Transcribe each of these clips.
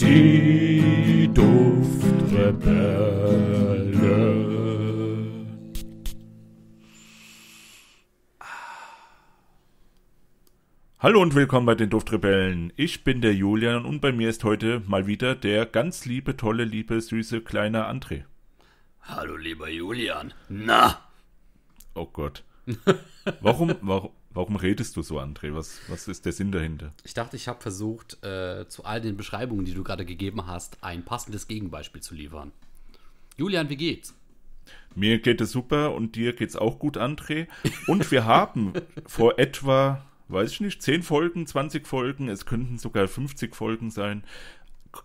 Die Duftrebellen. Hallo und willkommen bei den Duftrebellen. Ich bin der Julian und bei mir ist heute mal wieder der ganz liebe, tolle, liebe, süße, kleine André. Hallo lieber Julian. Na? Oh Gott. Warum, warum, warum redest du so, André? Was, was ist der Sinn dahinter? Ich dachte, ich habe versucht, äh, zu all den Beschreibungen, die du gerade gegeben hast, ein passendes Gegenbeispiel zu liefern. Julian, wie geht's? Mir geht es super und dir geht's auch gut, André. Und wir haben vor etwa, weiß ich nicht, 10 Folgen, 20 Folgen, es könnten sogar 50 Folgen sein,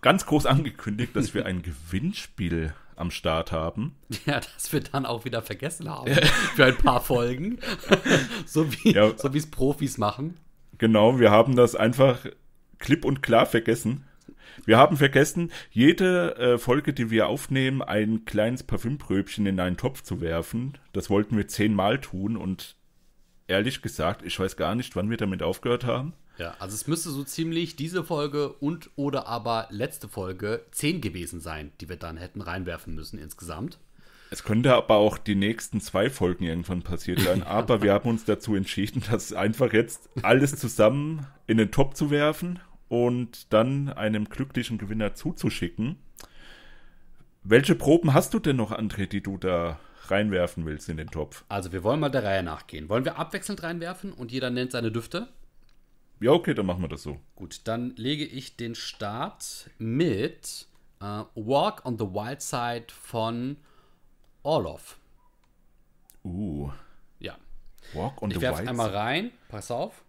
ganz groß angekündigt, dass wir ein Gewinnspiel am Start haben. Ja, das wir dann auch wieder vergessen haben für ein paar Folgen. so wie Ja. so es Profis machen. Genau, wir haben das einfach klipp und klar vergessen. Wir haben vergessen, jede äh, Folge, die wir aufnehmen, ein kleines Parfümpröbchen in einen Topf zu werfen. Das wollten wir zehnmal tun und ehrlich gesagt, ich weiß gar nicht, wann wir damit aufgehört haben. Ja, also es müsste so ziemlich diese Folge und oder aber letzte Folge 10 gewesen sein, die wir dann hätten reinwerfen müssen insgesamt. Es könnte aber auch die nächsten zwei Folgen irgendwann passiert sein, aber wir haben uns dazu entschieden, das einfach jetzt alles zusammen in den Topf zu werfen und dann einem glücklichen Gewinner zuzuschicken. Welche Proben hast du denn noch, André, die du da reinwerfen willst in den Topf? Also wir wollen mal der Reihe nachgehen. Wollen wir abwechselnd reinwerfen und jeder nennt seine Düfte? Ja, okay, dann machen wir das so. Gut, dann lege ich den Start mit äh, Walk on the Wild Side von Orloff. Uh, Ja. Walk on Ich the werfe Wild einmal rein. Pass auf.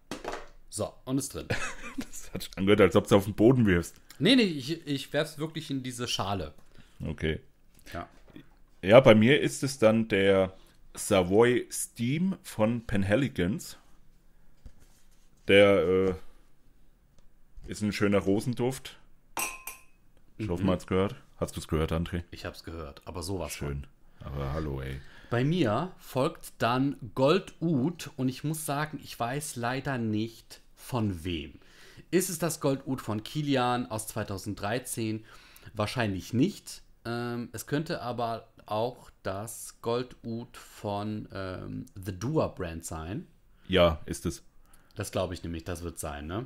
So, und ist drin. Das hat sich angehört, als ob du auf den Boden wirfst. nee, nee, ich, ich werfe es wirklich in diese Schale. Okay. Ja. Ja, bei mir ist es dann der Savoy Steam von Penhaligons. Der äh, ist ein schöner Rosenduft. Ich hoffe, man hat's gehört. Hast du es gehört, André? Ich habe es gehört, aber sowas von. Schön. Aber hallo, ey. Bei mir folgt dann Gold Oud und ich muss sagen, ich weiß leider nicht von wem. Ist es das Gold Oud von Kilian aus 2013? Wahrscheinlich nicht. Ähm, es könnte aber auch das Gold Oud von ähm, The Dua Brand sein. Ja, ist es. Das glaube ich nämlich, das wird sein, ne?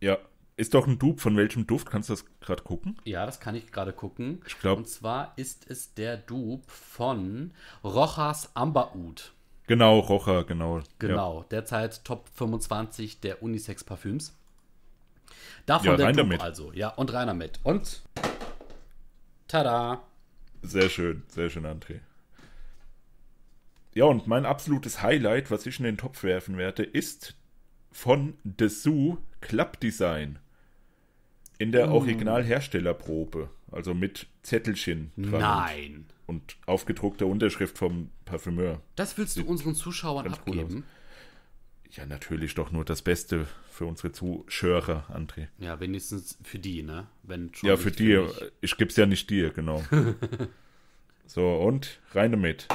Ja. Ist doch ein Dupe. Von welchem Duft? Kannst du das gerade gucken? Ja, das kann ich gerade gucken. Ich glaub- Und zwar ist es der Dupe von Rojas Amber Oud. Genau, Rocher, genau. Genau, derzeit Top 25 der Unisex-Parfüms. Davon Ja, der rein Dupe damit. also. Ja, und rein damit. Und tada! Ja, sehr schön, sehr schön, André. Ja, und mein absolutes Highlight, was ich in den Topf werfen werde, ist von Dessous Klappdesign. In der Originalherstellerprobe. Also mit Zettelchen dran Nein! und aufgedruckter Unterschrift vom Parfümeur. Das willst du unseren Zuschauern cool abgeben? Ja, natürlich doch nur das Beste für unsere Zuschauer, André. Ja, wenigstens für die, ne? Wenn Ja, für dir. mich. Ich gib's ja nicht dir, genau. so, und rein damit.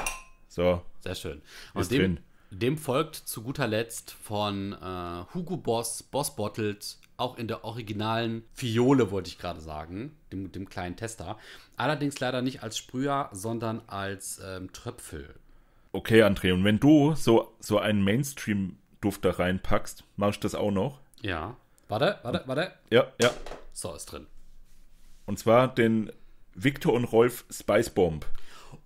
So, Sehr schön. Ist Und dem, drin. Dem folgt zu guter Letzt von äh, Hugo Boss, Boss Bottled, auch in der originalen Fiole, wollte ich gerade sagen, dem, dem kleinen Tester. Allerdings leider nicht als Sprüher, sondern als ähm, Tröpfel. Okay, André, und wenn du so, so einen Mainstream-Duft da reinpackst, mach ich das auch noch. Ja. Warte, warte, warte. Ja, ja. So, ist drin. Und zwar den Victor und Rolf Spice Bomb.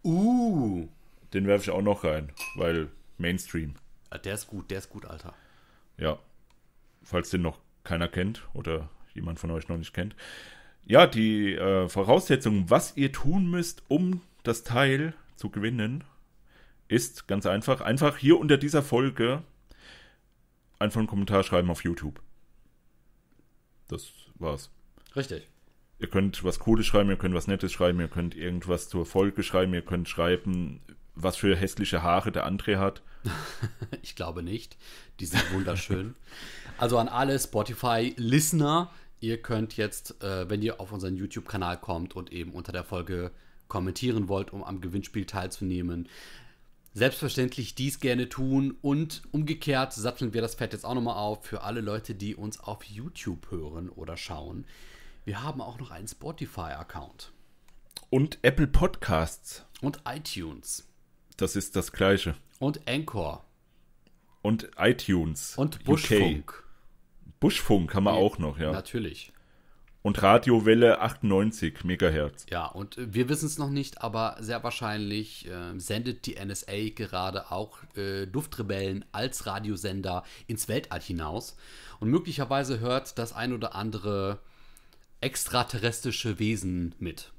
Uh. Den werfe ich auch noch rein, weil Mainstream. Ja, Der ist gut, der ist gut, Alter. Ja. Falls den noch keiner kennt oder jemand von euch noch nicht kennt. Ja, die äh, Voraussetzung, was ihr tun müsst, um das Teil zu gewinnen, ist ganz einfach. Einfach hier unter dieser Folge einfach einen Kommentar schreiben auf YouTube. Das war's. Richtig. Ihr könnt was Cooles schreiben, ihr könnt was Nettes schreiben, ihr könnt irgendwas zur Folge schreiben, ihr könnt schreiben, was für hässliche Haare der André hat. Ich glaube nicht. Die sind wunderschön. also an alle Spotify-Listener, ihr könnt jetzt, äh, wenn ihr auf unseren YouTube-Kanal kommt und eben unter der Folge kommentieren wollt, um am Gewinnspiel teilzunehmen, selbstverständlich dies gerne tun und umgekehrt satteln wir das Pferd jetzt auch nochmal auf für alle Leute, die uns auf YouTube hören oder schauen. Wir haben auch noch einen Spotify-Account. Und Apple Podcasts. Und iTunes. Das ist das gleiche. Und Anchor. Und iTunes. Und Buschfunk. UK. Buschfunk haben wir auch noch, ja. Natürlich. Und Radiowelle 98 Megahertz. Ja, und äh, wir wissen es noch nicht, aber sehr wahrscheinlich äh, sendet die NSA gerade auch äh, Duftrebellen als Radiosender ins Weltall hinaus. Und möglicherweise hört das ein oder andere extraterrestrische Wesen mit.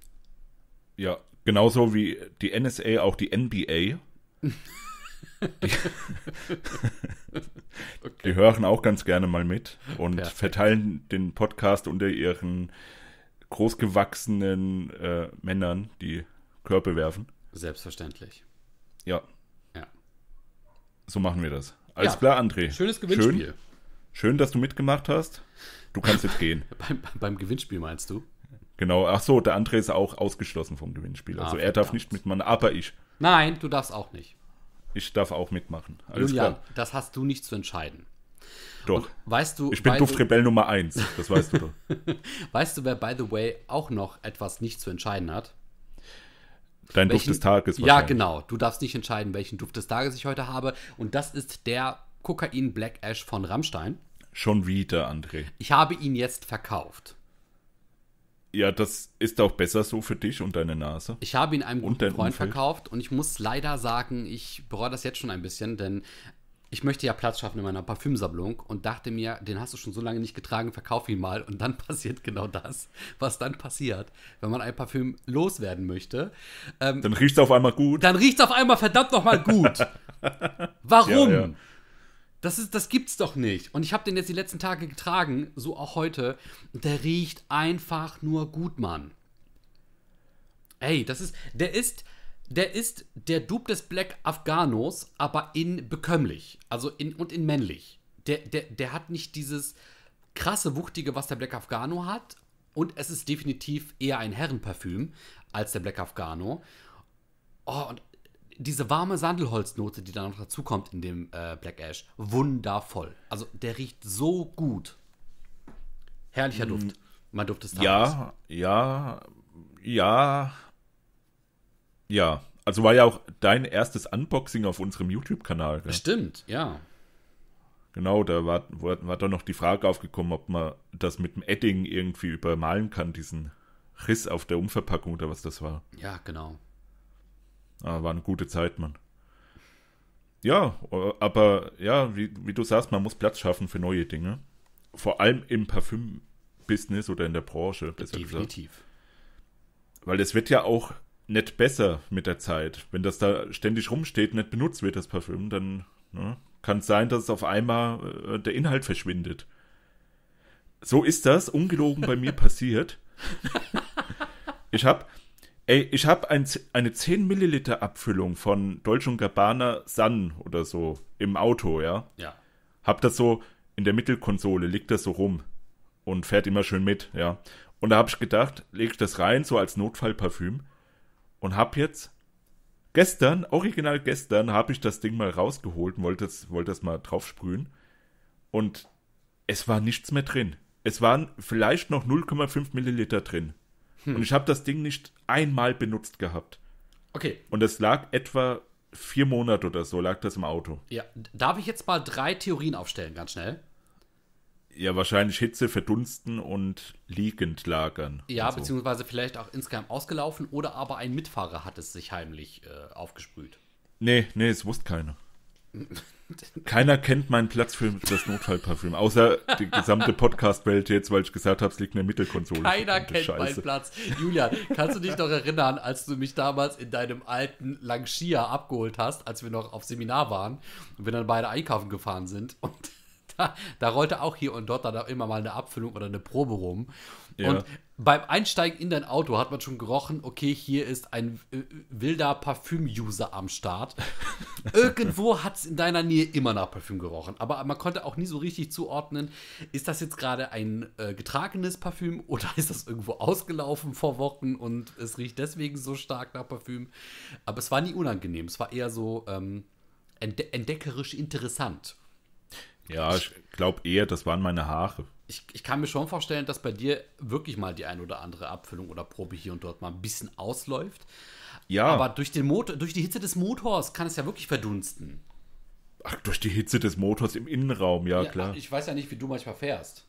Ja, genauso wie die NSA auch die NBA. Die, okay. die, hören auch ganz gerne mal mit und Perfekt. verteilen den Podcast unter ihren großgewachsenen äh, Männern, die Körper werfen. Selbstverständlich. Ja. Ja. So machen wir das. Alles ja. klar, André. Schönes Gewinnspiel. Schön, schön, dass du mitgemacht hast. Du kannst jetzt gehen. beim, beim Gewinnspiel meinst du? Genau, ach so, der André ist auch ausgeschlossen vom Gewinnspiel. Also ah, er darf nicht mitmachen, aber ich. Nein, du darfst auch nicht. Ich darf auch mitmachen. Alles Julian, klar. das hast du nicht zu entscheiden. Doch. Und weißt du, ich bin Duftrebell Nummer 1, das weißt du doch. weißt du, wer, by the way, auch noch etwas nicht zu entscheiden hat? Dein welchen, Duft des Tages. Ja, genau. Du darfst nicht entscheiden, welchen Duft des Tages ich heute habe. Und das ist der Kokain Black Ash von Rammstein. Schon wieder, André. Ich habe ihn jetzt verkauft. Ja, das ist auch besser so für dich und deine Nase. Ich habe ihn einem guten Freund Umfeld. verkauft und ich muss leider sagen, ich bereue das jetzt schon ein bisschen, denn ich möchte ja Platz schaffen in meiner Parfümsammlung und dachte mir, den hast du schon so lange nicht getragen, verkauf ihn mal. Und dann passiert genau das, was dann passiert, wenn man ein Parfüm loswerden möchte. Ähm, dann riecht es auf einmal gut. Dann riecht es auf einmal verdammt nochmal gut. Warum? Ja, ja. Das, ist, das gibt's doch nicht. Und ich habe den jetzt die letzten Tage getragen, so auch heute. Der riecht einfach nur gut, Mann. Ey, das ist. Der ist. Der ist der Dupe des Black Afghanos, aber in bekömmlich. Also in und in männlich. Der, der, der hat nicht dieses krasse, wuchtige, was der Black Afghano hat. Und es ist definitiv eher ein Herrenparfüm als der Black Afghano. Oh, und diese warme Sandelholznote, die da noch dazu kommt in dem äh, Black Ash, wundervoll. Also der riecht so gut. Herrlicher Duft. Mm, mein Duft Tages. Ja, ja, ja, ja. Also war ja auch dein erstes Unboxing auf unserem YouTube-Kanal. Stimmt, ja. Genau, da war, war, war doch noch die Frage aufgekommen, ob man das mit dem Edding irgendwie übermalen kann, diesen Riss auf der Umverpackung oder was das war. Ja, genau. Ah, war eine gute Zeit, Mann. Ja, aber ja, wie, wie du sagst, man muss Platz schaffen für neue Dinge. Vor allem im Parfüm-Business oder in der Branche, Definitiv. Gesagt. Weil es wird ja auch nicht besser mit der Zeit. Wenn das da ständig rumsteht, nicht benutzt wird, das Parfüm, dann ne, kann es sein, dass es auf einmal äh, der Inhalt verschwindet. So ist das ungelogen bei mir passiert. Ich habe Ey, ich habe ein, eine 10 Milliliter Abfüllung von Dolce Gabbana Sun oder so im Auto, ja? Ja. Hab das so in der Mittelkonsole, liegt das so rum und fährt immer schön mit, ja. Und da habe ich gedacht, lege ich das rein, so als Notfallparfüm und hab jetzt gestern, original gestern, habe ich das Ding mal rausgeholt und wollte das, wollte das mal drauf sprühen und es war nichts mehr drin. Es waren vielleicht noch 0,5 Milliliter drin. Hm. Und ich habe das Ding nicht einmal benutzt gehabt. Okay. Und es lag etwa vier Monate oder so, lag das im Auto. Ja, darf ich jetzt mal drei Theorien aufstellen, ganz schnell? Ja, wahrscheinlich Hitze verdunsten und liegend lagern. Ja, so. beziehungsweise vielleicht auch insgeheim ausgelaufen oder aber ein Mitfahrer hat es sich heimlich äh, aufgesprüht. Nee, nee, es wusste keiner. Keiner kennt meinen Platz für das Notfallparfüm, außer die gesamte Podcast-Welt jetzt, weil ich gesagt habe, es liegt in der Mittelkonsole. Keiner kennt Scheiße. meinen Platz. Julian, kannst du dich noch erinnern, als du mich damals in deinem alten Langschia abgeholt hast, als wir noch auf Seminar waren und wir dann beide einkaufen gefahren sind und da, da rollte auch hier und dort dann immer mal eine Abfüllung oder eine Probe rum. Ja. Und beim Einsteigen in dein Auto hat man schon gerochen, okay, hier ist ein äh, wilder Parfüm-User am Start. Irgendwo hat es in deiner Nähe immer nach Parfüm gerochen. Aber man konnte auch nie so richtig zuordnen, ist das jetzt gerade ein äh, getragenes Parfüm oder ist das irgendwo ausgelaufen vor Wochen und es riecht deswegen so stark nach Parfüm. Aber es war nie unangenehm. Es war eher so ähm, entde entdeckerisch interessant. Ja, ich glaube eher, das waren meine Haare. ich, ich kann mir schon vorstellen, dass bei dir wirklich mal die ein oder andere Abfüllung oder Probe hier und dort mal ein bisschen ausläuft. Ja. Aber durch, den Motor, durch die Hitze des Motors kann es ja wirklich verdunsten. Ach, durch die Hitze des Motors im Innenraum, ja, klar. Ich weiß ja nicht, wie du manchmal fährst.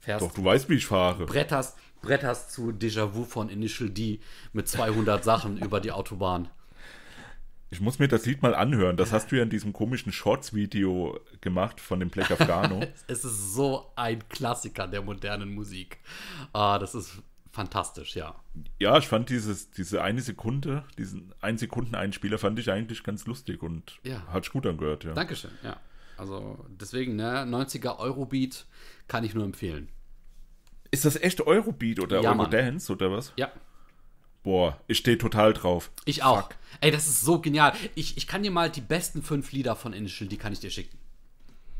Fährst, Doch, du weißt, wie ich fahre. bretterst, bretterst zu Déjà-vu von Initial D mit 200 Sachen über die Autobahn. Ich muss mir das Lied mal anhören. Das hast du ja in diesem komischen Shorts-Video gemacht von dem Black Afghano. Es ist so ein Klassiker der modernen Musik. Ah, das ist fantastisch, ja. ja, ich fand dieses, diese eine Sekunde, diesen ein Sekunden Einspieler fand ich eigentlich ganz lustig und Ja. hat sich gut angehört, ja. Dankeschön, ja. Also deswegen, ne, 90er Eurobeat kann ich nur empfehlen. Ist das echt Eurobeat oder Ja. Eurodance oder was? Ja, Boah, ich stehe total drauf. ich auch. Ey, das ist so genial. Ich, ich kann dir mal die besten fünf Lieder von Initial, die kann ich dir schicken.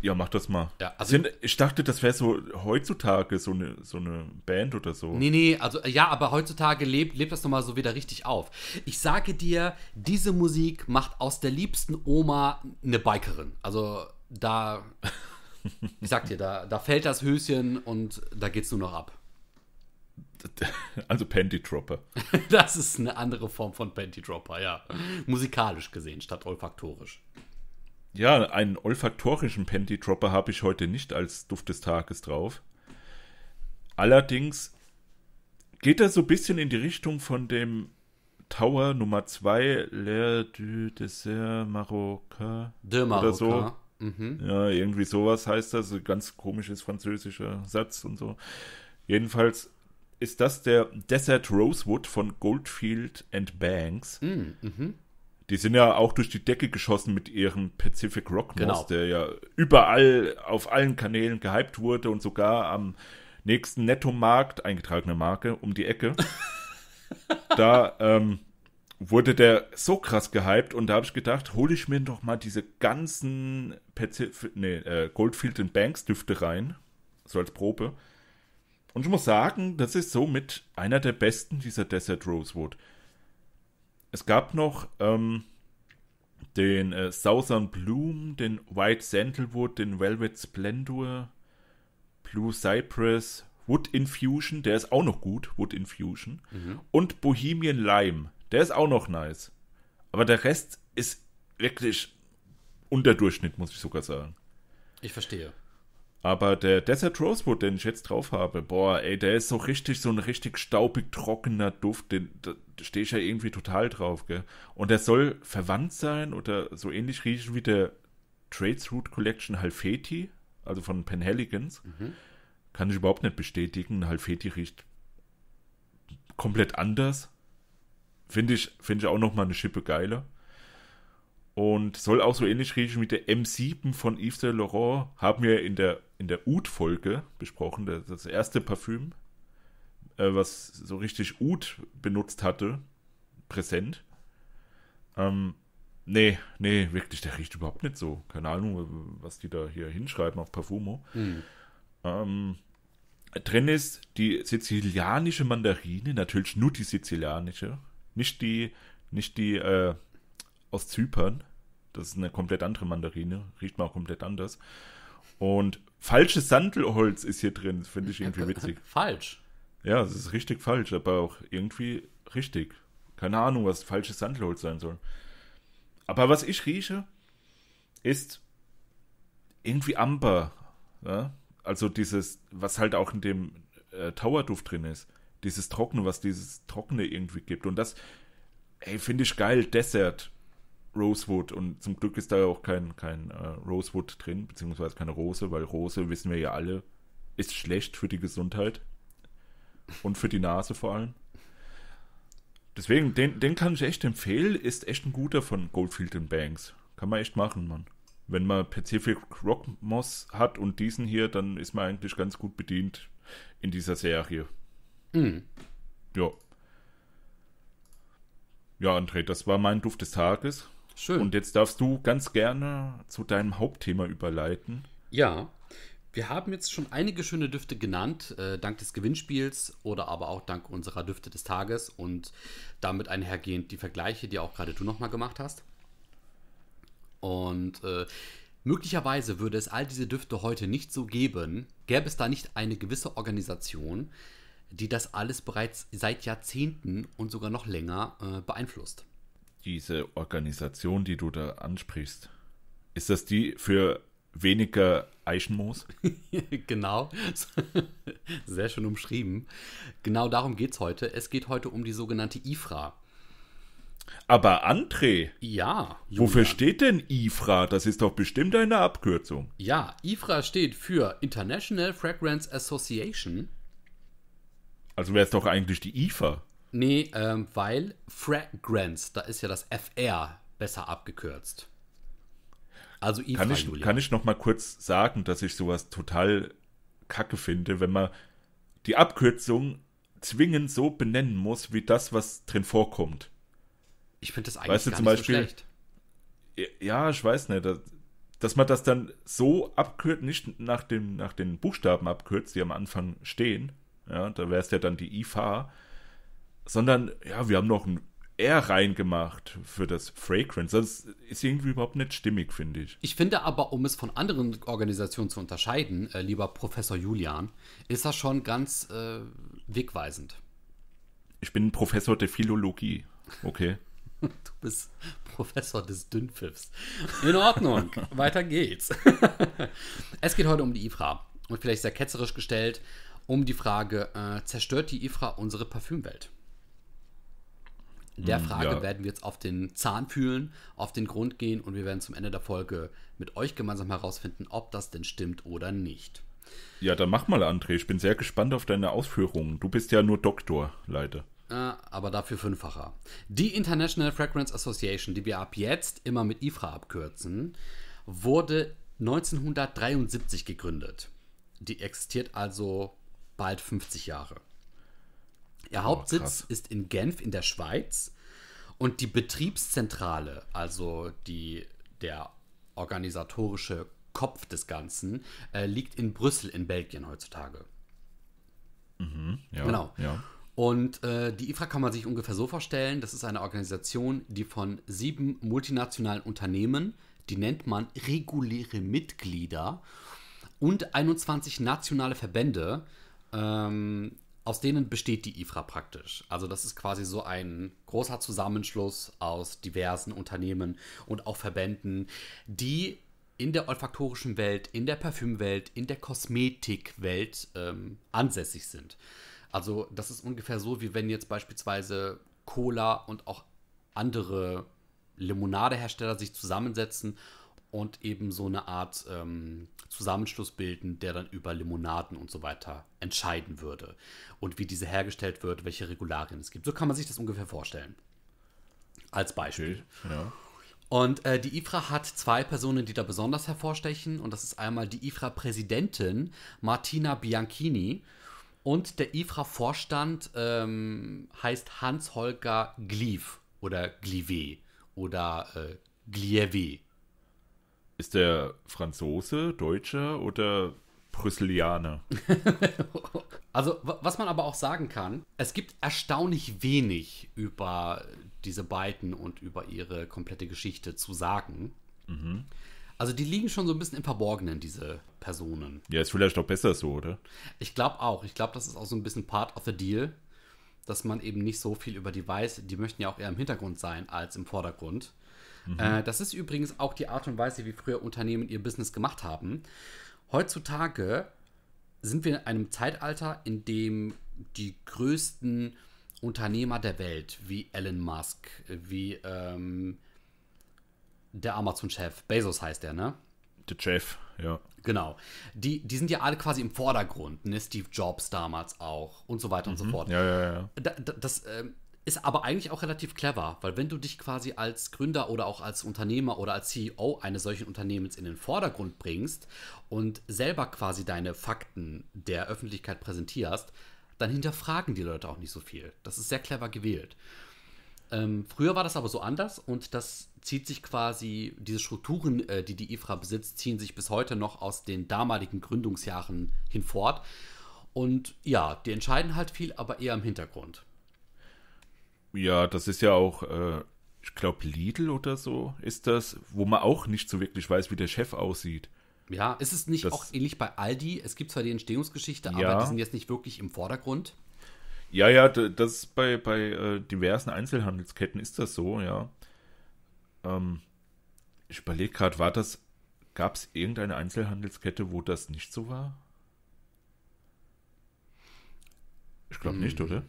Ja, mach das mal. Ja, also- Sind, ich dachte, das wäre so heutzutage so eine, so eine Band oder so. Nee, nee, also ja, aber heutzutage lebt, lebt das nochmal so wieder richtig auf. Ich sage dir, diese Musik macht aus der liebsten Oma eine Bikerin. Also da, ich sag dir, da, da fällt das Höschen und da geht's nur noch ab. Also Panty Dropper. Das ist eine andere Form von Panty Dropper, ja. Musikalisch gesehen, statt olfaktorisch. Ja, einen olfaktorischen Panty Dropper habe ich heute nicht als Duft des Tages drauf. Allerdings geht er so ein bisschen in die Richtung von dem Tower Nummer 2, L'air du Dessert Marocain. De Oder so. Mhm. Ja, irgendwie sowas heißt das. Ein ganz komisches französischer Satz und so. Jedenfalls ist das der Desert Rosewood von Goldfield and Banks. Mm, mhm. Die sind ja auch durch die Decke geschossen mit ihrem Pacific Rock Moss, Genau. der ja überall auf allen Kanälen gehypt wurde und sogar am nächsten Nettomarkt, eingetragene Marke, um die Ecke. da ähm, wurde der so krass gehypt und da habe ich gedacht, hole ich mir doch mal diese ganzen Pacific, nee, äh, Goldfield and Banks Düfte rein, so als Probe. Und ich muss sagen, das ist somit einer der besten dieser Desert Rosewood. Es gab noch ähm, den äh, Southern Bloom, den White Sandalwood, den Velvet Splendor, Blue Cypress, Wood Infusion, der ist auch noch gut, Wood Infusion. Und Bohemian Lime, der ist auch noch nice. Aber der Rest ist wirklich Unterdurchschnitt, muss ich sogar sagen. Ich verstehe. Aber der Desert Rosewood, den ich jetzt drauf habe, boah, ey, der ist so richtig, so ein richtig staubig trockener Duft, den, da stehe ich ja irgendwie total drauf, gell. Und der soll verwandt sein oder so ähnlich riechen wie der Trades Root Collection Halfeti, also von Penhaligans. Kann ich überhaupt nicht bestätigen. Halfeti riecht komplett anders. Finde ich, finde ich auch noch mal eine Schippe geiler. Und soll auch so ähnlich riechen wie der M7 von Yves Saint Laurent. Haben wir in der, in der Oud-Folge besprochen. Das, erste Parfüm, äh, was so richtig Oud benutzt hatte. Präsent. Ähm, nee, nee, wirklich, der riecht überhaupt nicht so. Keine Ahnung, was die da hier hinschreiben auf Parfumo. Ähm, drin ist die sizilianische Mandarine, natürlich nur die sizilianische. Nicht die, nicht die äh, aus Zypern. Das ist eine komplett andere Mandarine. Riecht mal auch komplett anders. Und falsches Sandelholz ist hier drin. Finde ich irgendwie witzig. Falsch. Ja, es ist richtig falsch, aber auch irgendwie richtig. Keine Ahnung, was falsches Sandelholz sein soll. Aber was ich rieche, ist irgendwie Amber. Ja? Also dieses, was halt auch in dem äh, Tower-Duft drin ist. Dieses Trockene, was dieses Trockene irgendwie gibt. Und das, ey, finde ich geil. Desert Rosewood. Und zum Glück ist da auch kein, kein äh, Rosewood drin, beziehungsweise keine Rose, weil Rose, wissen wir ja alle, ist schlecht für die Gesundheit. Und für die Nase vor allem. Deswegen, den, den kann ich echt empfehlen. Ist echt ein guter von Goldfield Banks. Kann man echt machen, Mann. Wenn man Pacific Rock Moss hat und diesen hier, dann ist man eigentlich ganz gut bedient in dieser Serie. Mhm. Ja. Ja, André, das war mein Duft des Tages. Schön. Und jetzt darfst du ganz gerne zu deinem Hauptthema überleiten. Ja, wir haben jetzt schon einige schöne Düfte genannt, äh, dank des Gewinnspiels oder aber auch dank unserer Düfte des Tages und damit einhergehend die Vergleiche, die auch gerade du nochmal gemacht hast. Und äh, Möglicherweise würde es all diese Düfte heute nicht so geben, gäbe es da nicht eine gewisse Organisation, die das alles bereits seit Jahrzehnten und sogar noch länger äh, beeinflusst. Diese Organisation, die du da ansprichst, ist das die für weniger Eichenmoos? genau. Sehr schön umschrieben. Genau darum geht es heute. Es geht heute um die sogenannte IFRA. Aber André, Ja. wofür steht denn IFRA? Das ist doch bestimmt eine Abkürzung. Ja, IFRA steht für International Fragrance Association. Also wäre es doch eigentlich die IFA. Nee, ähm, weil Fragrance, da ist ja das FR besser abgekürzt. Also IFRA, Kann ich, Julian. kann ich noch mal kurz sagen, dass ich sowas total kacke finde, wenn man die Abkürzung zwingend so benennen muss, wie das, was drin vorkommt. ich finde das eigentlich Weißt du, gar zum nicht Beispiel- so schlecht. Ja, ich weiß nicht, dass, dass man das dann so abkürzt, nicht nach, dem, nach den Buchstaben abkürzt, die am Anfang stehen, ja, da wäre es ja dann die IFA, sondern, ja, wir haben noch ein R reingemacht für das Fragrance. Das ist irgendwie überhaupt nicht stimmig, finde ich. Ich finde aber, um es von anderen Organisationen zu unterscheiden, äh, lieber Professor Julian, ist das schon ganz äh, wegweisend. Ich bin Professor der Philologie. Okay. Du bist Professor des Dünnpfiffs. In Ordnung, weiter geht's. es geht heute um die IFRA. Und vielleicht sehr ketzerisch gestellt, um die Frage, äh, zerstört die IFRA unsere Parfümwelt? Der Frage ja. werden wir jetzt auf den Zahn fühlen, auf den Grund gehen und wir werden zum Ende der Folge mit euch gemeinsam herausfinden, ob das denn stimmt oder nicht. Ja, dann mach mal, André. Ich bin sehr gespannt auf deine Ausführungen. Du bist ja nur Doktor, leider. Äh, aber dafür fünffacher. Die International Fragrance Association, die wir ab jetzt immer mit IFRA abkürzen, wurde 1973 gegründet. Die existiert also bald 50 Jahre. Ihr Hauptsitz krass. ist in Genf in der Schweiz und die Betriebszentrale, also die, der organisatorische Kopf des Ganzen, äh, liegt in Brüssel in Belgien heutzutage. Ja, Genau. Ja. Und äh, die IFRA kann man sich ungefähr so vorstellen, das ist eine Organisation, die von sieben multinationalen Unternehmen, die nennt man reguläre Mitglieder, und 21 nationale Verbände, ähm, aus denen besteht die IFRA praktisch. Also das ist quasi so ein großer Zusammenschluss aus diversen Unternehmen und auch Verbänden, die in der olfaktorischen Welt, in der Parfümwelt, in der Kosmetikwelt ähm, ansässig sind. Also das ist ungefähr so, wie wenn jetzt beispielsweise Cola und auch andere Limonadehersteller sich zusammensetzen und eben so eine Art ähm, Zusammenschluss bilden, der dann über Limonaden und so weiter entscheiden würde. Und wie diese hergestellt wird, welche Regularien es gibt. So kann man sich das ungefähr vorstellen. Als Beispiel. Ja. Und äh, die IFRA hat zwei Personen, die da besonders hervorstechen. Und das ist einmal die IFRA-Präsidentin Martina Bianchini. Und der IFRA-Vorstand ähm, heißt Hans-Holger Glief oder Glive oder äh, Glieve. Ist der Franzose, Deutscher oder Brüsselianer? Also, wa- was man aber auch sagen kann, es gibt erstaunlich wenig über diese beiden und über ihre komplette Geschichte zu sagen. Also, die liegen schon so ein bisschen im Verborgenen, diese Personen. Ja, ist vielleicht auch besser so, oder? Ich glaube auch. Ich glaube, das ist auch so ein bisschen part of the deal, dass man eben nicht so viel über die weiß. Die möchten ja auch eher im Hintergrund sein als im Vordergrund. Äh, das ist übrigens auch die Art und Weise, wie früher Unternehmen ihr Business gemacht haben. Heutzutage sind wir in einem Zeitalter, in dem die größten Unternehmer der Welt, wie Elon Musk, wie ähm, der Amazon-Chef, Bezos heißt der, ne? Der Chef, ja. Genau. Die, die sind ja alle quasi im Vordergrund, ne? Steve Jobs damals auch und so weiter und so fort. Ja, ja, ja. Da, das ähm, ist aber eigentlich auch relativ clever, weil wenn du dich quasi als Gründer oder auch als Unternehmer oder als CEO eines solchen Unternehmens in den Vordergrund bringst und selber quasi deine Fakten der Öffentlichkeit präsentierst, dann hinterfragen die Leute auch nicht so viel. Das ist sehr clever gewählt. Ähm, früher war das aber so anders und das zieht sich quasi, diese Strukturen, äh, die die IFRA besitzt, ziehen sich bis heute noch aus den damaligen Gründungsjahren hinfort. Und ja, die entscheiden halt viel, aber eher im Hintergrund. Ja, das ist ja auch äh, ich glaube Lidl oder so ist das, wo man auch nicht so wirklich weiß, wie der Chef aussieht. Ja, ist es nicht Das- auch ähnlich bei Aldi? Es gibt zwar die Entstehungsgeschichte, Ja. aber die sind jetzt nicht wirklich im Vordergrund. Ja, ja, das bei, bei äh, diversen Einzelhandelsketten ist das so, ja. Ähm, ich überlege gerade, war das, gab es irgendeine Einzelhandelskette, wo das nicht so war? Ich glaube Hm. nicht, oder?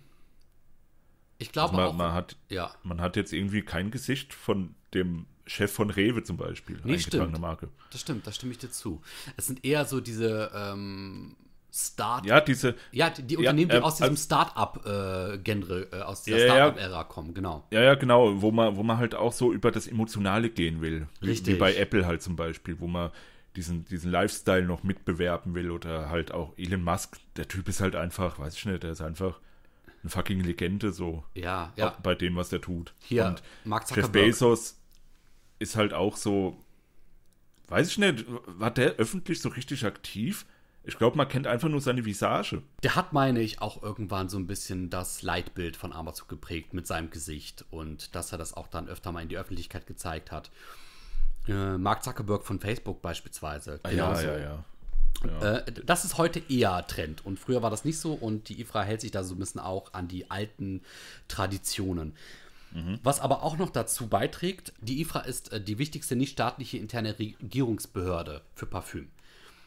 Ich glaube man, auch. man, hat, ja, man hat jetzt irgendwie kein Gesicht von dem Chef von Rewe zum Beispiel, Nee, stimmt. Marke. das stimmt, da stimme ich dir zu. Es sind eher so diese ähm, Start. Ja, diese, Ja, die, die Ja, Unternehmen, die äh, aus diesem also- Start-up-Genre, äh, aus dieser Ja. Start-up-Ära kommen, genau. Ja, ja, genau, wo man, wo man halt auch so über das Emotionale gehen will. Wie, Richtig. Wie bei Apple halt zum Beispiel, wo man diesen, diesen Lifestyle noch mitbewerben will oder halt auch Elon Musk, der Typ ist halt einfach, weiß ich nicht, der ist einfach eine fucking Legende so Ja, ja. bei dem, was der tut. Hier, Und Mark Jeff Zuckerberg. Bezos ist halt auch so, weiß ich nicht, war der öffentlich so richtig aktiv? Ich glaube, man kennt einfach nur seine Visage. Der hat, meine ich, auch irgendwann so ein bisschen das Leitbild von Amazon geprägt mit seinem Gesicht und dass er das auch dann öfter mal in die Öffentlichkeit gezeigt hat. Äh, Mark Zuckerberg von Facebook beispielsweise. genauso. ja, ja. Äh, das ist heute eher Trend und früher war das nicht so und die IFRA hält sich da so ein bisschen auch an die alten Traditionen. Was aber auch noch dazu beiträgt, die IFRA ist äh, die wichtigste nichtstaatliche interne Regierungsbehörde für Parfüm.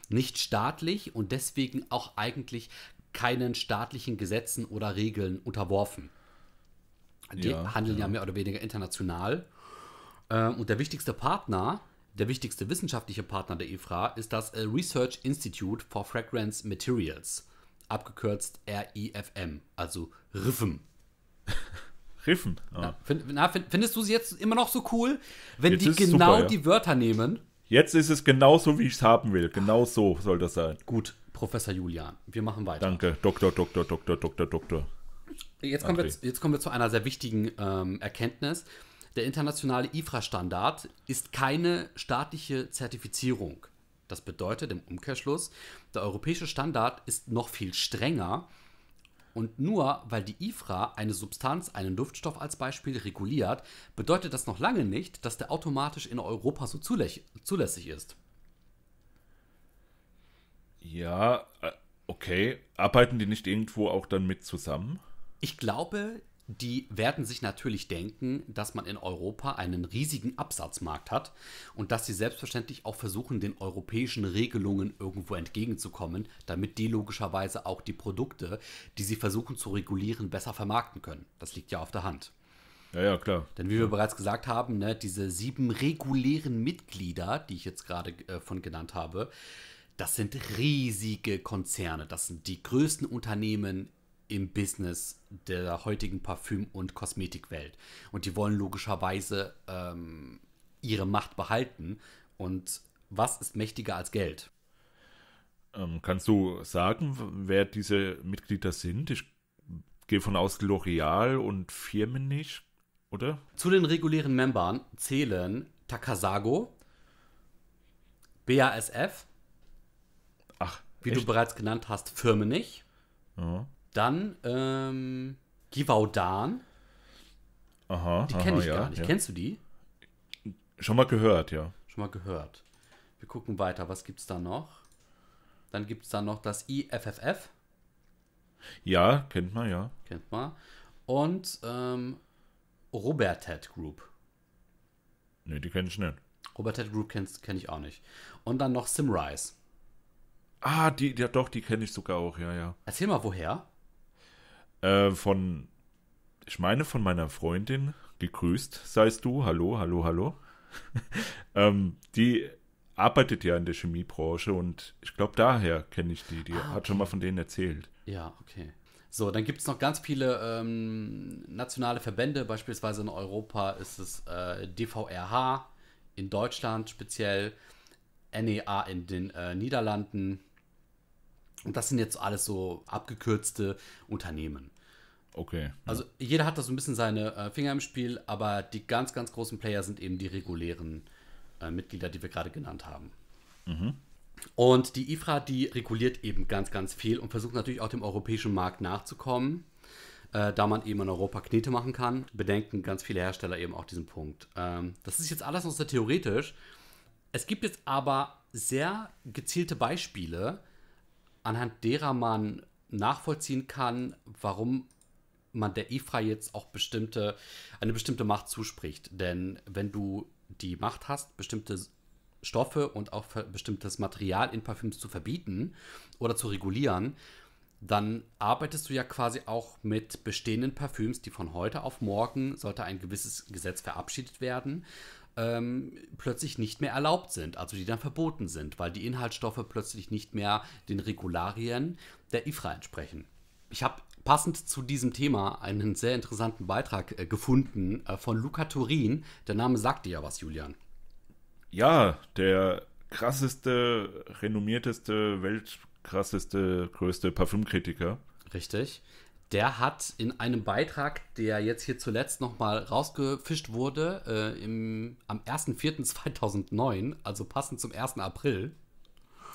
Nicht staatlich und deswegen auch eigentlich keinen staatlichen Gesetzen oder Regeln unterworfen. Die Ja, handeln ja mehr oder weniger international. Ähm, und der wichtigste Partner, der wichtigste wissenschaftliche Partner der IFRA ist das äh, Research Institute for Fragrance Materials, abgekürzt RIFM, also RIFM. Riffen. Ah. Na, find, na, find, findest du sie jetzt immer noch so cool, wenn Jetzt die genau super, ja. die Wörter nehmen? Jetzt ist es genauso, wie ich es haben will. Genau so soll das sein. Gut, Professor Julian, wir machen weiter. Danke. Doktor, Doktor, Doktor, Doktor, Doktor. Jetzt kommen, wir, jetzt kommen wir zu einer sehr wichtigen ähm, Erkenntnis. Der internationale IFRA-Standard ist keine staatliche Zertifizierung. Das bedeutet im Umkehrschluss, der europäische Standard ist noch viel strenger. Und nur weil die IFRA eine Substanz, einen Duftstoff als Beispiel reguliert, bedeutet das noch lange nicht, dass der automatisch in Europa so zulässig, ist. Ja, äh, okay. Arbeiten die nicht irgendwo auch dann mit zusammen? Ich glaube, die werden sich natürlich denken, dass man in Europa einen riesigen Absatzmarkt hat und dass sie selbstverständlich auch versuchen, den europäischen Regelungen irgendwo entgegenzukommen, damit die logischerweise auch die Produkte, die sie versuchen zu regulieren, besser vermarkten können. Das liegt ja auf der Hand. Ja, ja, klar. Denn wie wir bereits gesagt haben, ne, diese sieben regulären Mitglieder, die ich jetzt gerade äh, von genannt habe, das sind riesige Konzerne. Das sind die größten Unternehmen im Business der heutigen Parfüm- und Kosmetikwelt. Und die wollen logischerweise ähm, ihre Macht behalten. Und was ist mächtiger als Geld? Ähm, kannst du sagen, wer diese Mitglieder sind? Ich gehe von aus L'Oreal und Firmen nicht, oder? Zu den regulären Membern zählen Takasago, BASF, Ach, wie echt? du bereits genannt hast, Firmenich. Ja. Dann ähm, Givaudan, Aha, die kenne ich ja, gar nicht. Ja. Kennst du die? Schon mal gehört, ja. Schon mal gehört. Wir gucken weiter, was gibt's da noch? Dann gibt es da noch das IFFF, Ja, kennt man, ja. kennt man. Und ähm, Robertet Group. Nee, die kenne ich nicht. Robertet Group kenne kenn ich auch nicht. Und dann noch Simrise. Ah, die, ja doch, die kenne ich sogar auch, ja, ja. Erzähl mal, woher? Äh, von, ich meine von meiner Freundin, gegrüßt seist du, hallo, hallo, hallo. ähm, die arbeitet ja in der Chemiebranche und ich glaube daher kenne ich die. Die Ah, hat schon mal von denen erzählt. Ja, okay. So, dann gibt es noch ganz viele ähm, nationale Verbände. Beispielsweise in Europa ist es äh, DVRH, in Deutschland speziell, NEA in den äh, Niederlanden. Und das sind jetzt alles so abgekürzte Unternehmen. Okay. Also jeder hat da so ein bisschen seine äh, Finger im Spiel, aber die ganz, ganz großen Player sind eben die regulären äh, Mitglieder, die wir gerade genannt haben. Und die IFRA, die reguliert eben ganz, ganz viel und versucht natürlich auch dem europäischen Markt nachzukommen. äh, da man eben in Europa Knete machen kann, bedenken ganz viele Hersteller eben auch diesen Punkt. Ähm, das ist jetzt alles noch sehr theoretisch. Es gibt jetzt aber sehr gezielte Beispiele, anhand derer man nachvollziehen kann, warum man der IFRA jetzt auch bestimmte, eine bestimmte Macht zuspricht. Denn wenn du die Macht hast, bestimmte Stoffe und auch bestimmtes Material in Parfüms zu verbieten oder zu regulieren, dann arbeitest du ja quasi auch mit bestehenden Parfüms, die von heute auf morgen, sollte ein gewisses Gesetz verabschiedet werden, ähm, plötzlich nicht mehr erlaubt sind, also die dann verboten sind, weil die Inhaltsstoffe plötzlich nicht mehr den Regularien der IFRA entsprechen. Ich habe passend zu diesem Thema einen sehr interessanten Beitrag äh, gefunden äh, von Luca Turin. Der Name sagt dir ja was, Julian. Ja, der krasseste, renommierteste, weltkrasseste, größte Parfümkritiker. Richtig. Der hat in einem Beitrag, der jetzt hier zuletzt nochmal rausgefischt wurde, äh, im, am 1.4.2009, also passend zum 1. April,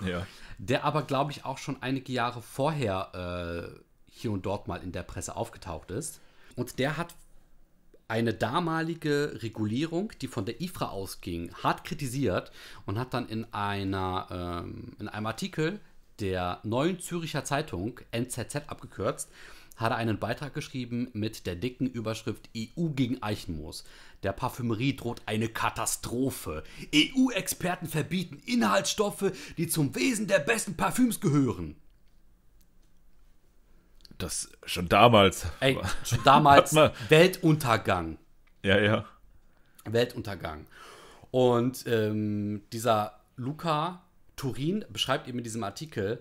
ja. der aber, glaube ich, auch schon einige Jahre vorher äh, hier und dort mal in der Presse aufgetaucht ist. Und der hat eine damalige Regulierung, die von der IFRA ausging, hart kritisiert und hat dann in, einer, ähm, in einem Artikel der Neuen Züricher Zeitung, NZZ abgekürzt, hat er einen Beitrag geschrieben mit der dicken Überschrift EU gegen Eichenmoos. Der Parfümerie droht eine Katastrophe. EU-Experten verbieten Inhaltsstoffe, die zum Wesen der besten Parfüms gehören. Das schon damals. Ey, schon damals Weltuntergang. Ja, ja. Weltuntergang. Und ähm, dieser Luca Turin beschreibt eben in diesem Artikel,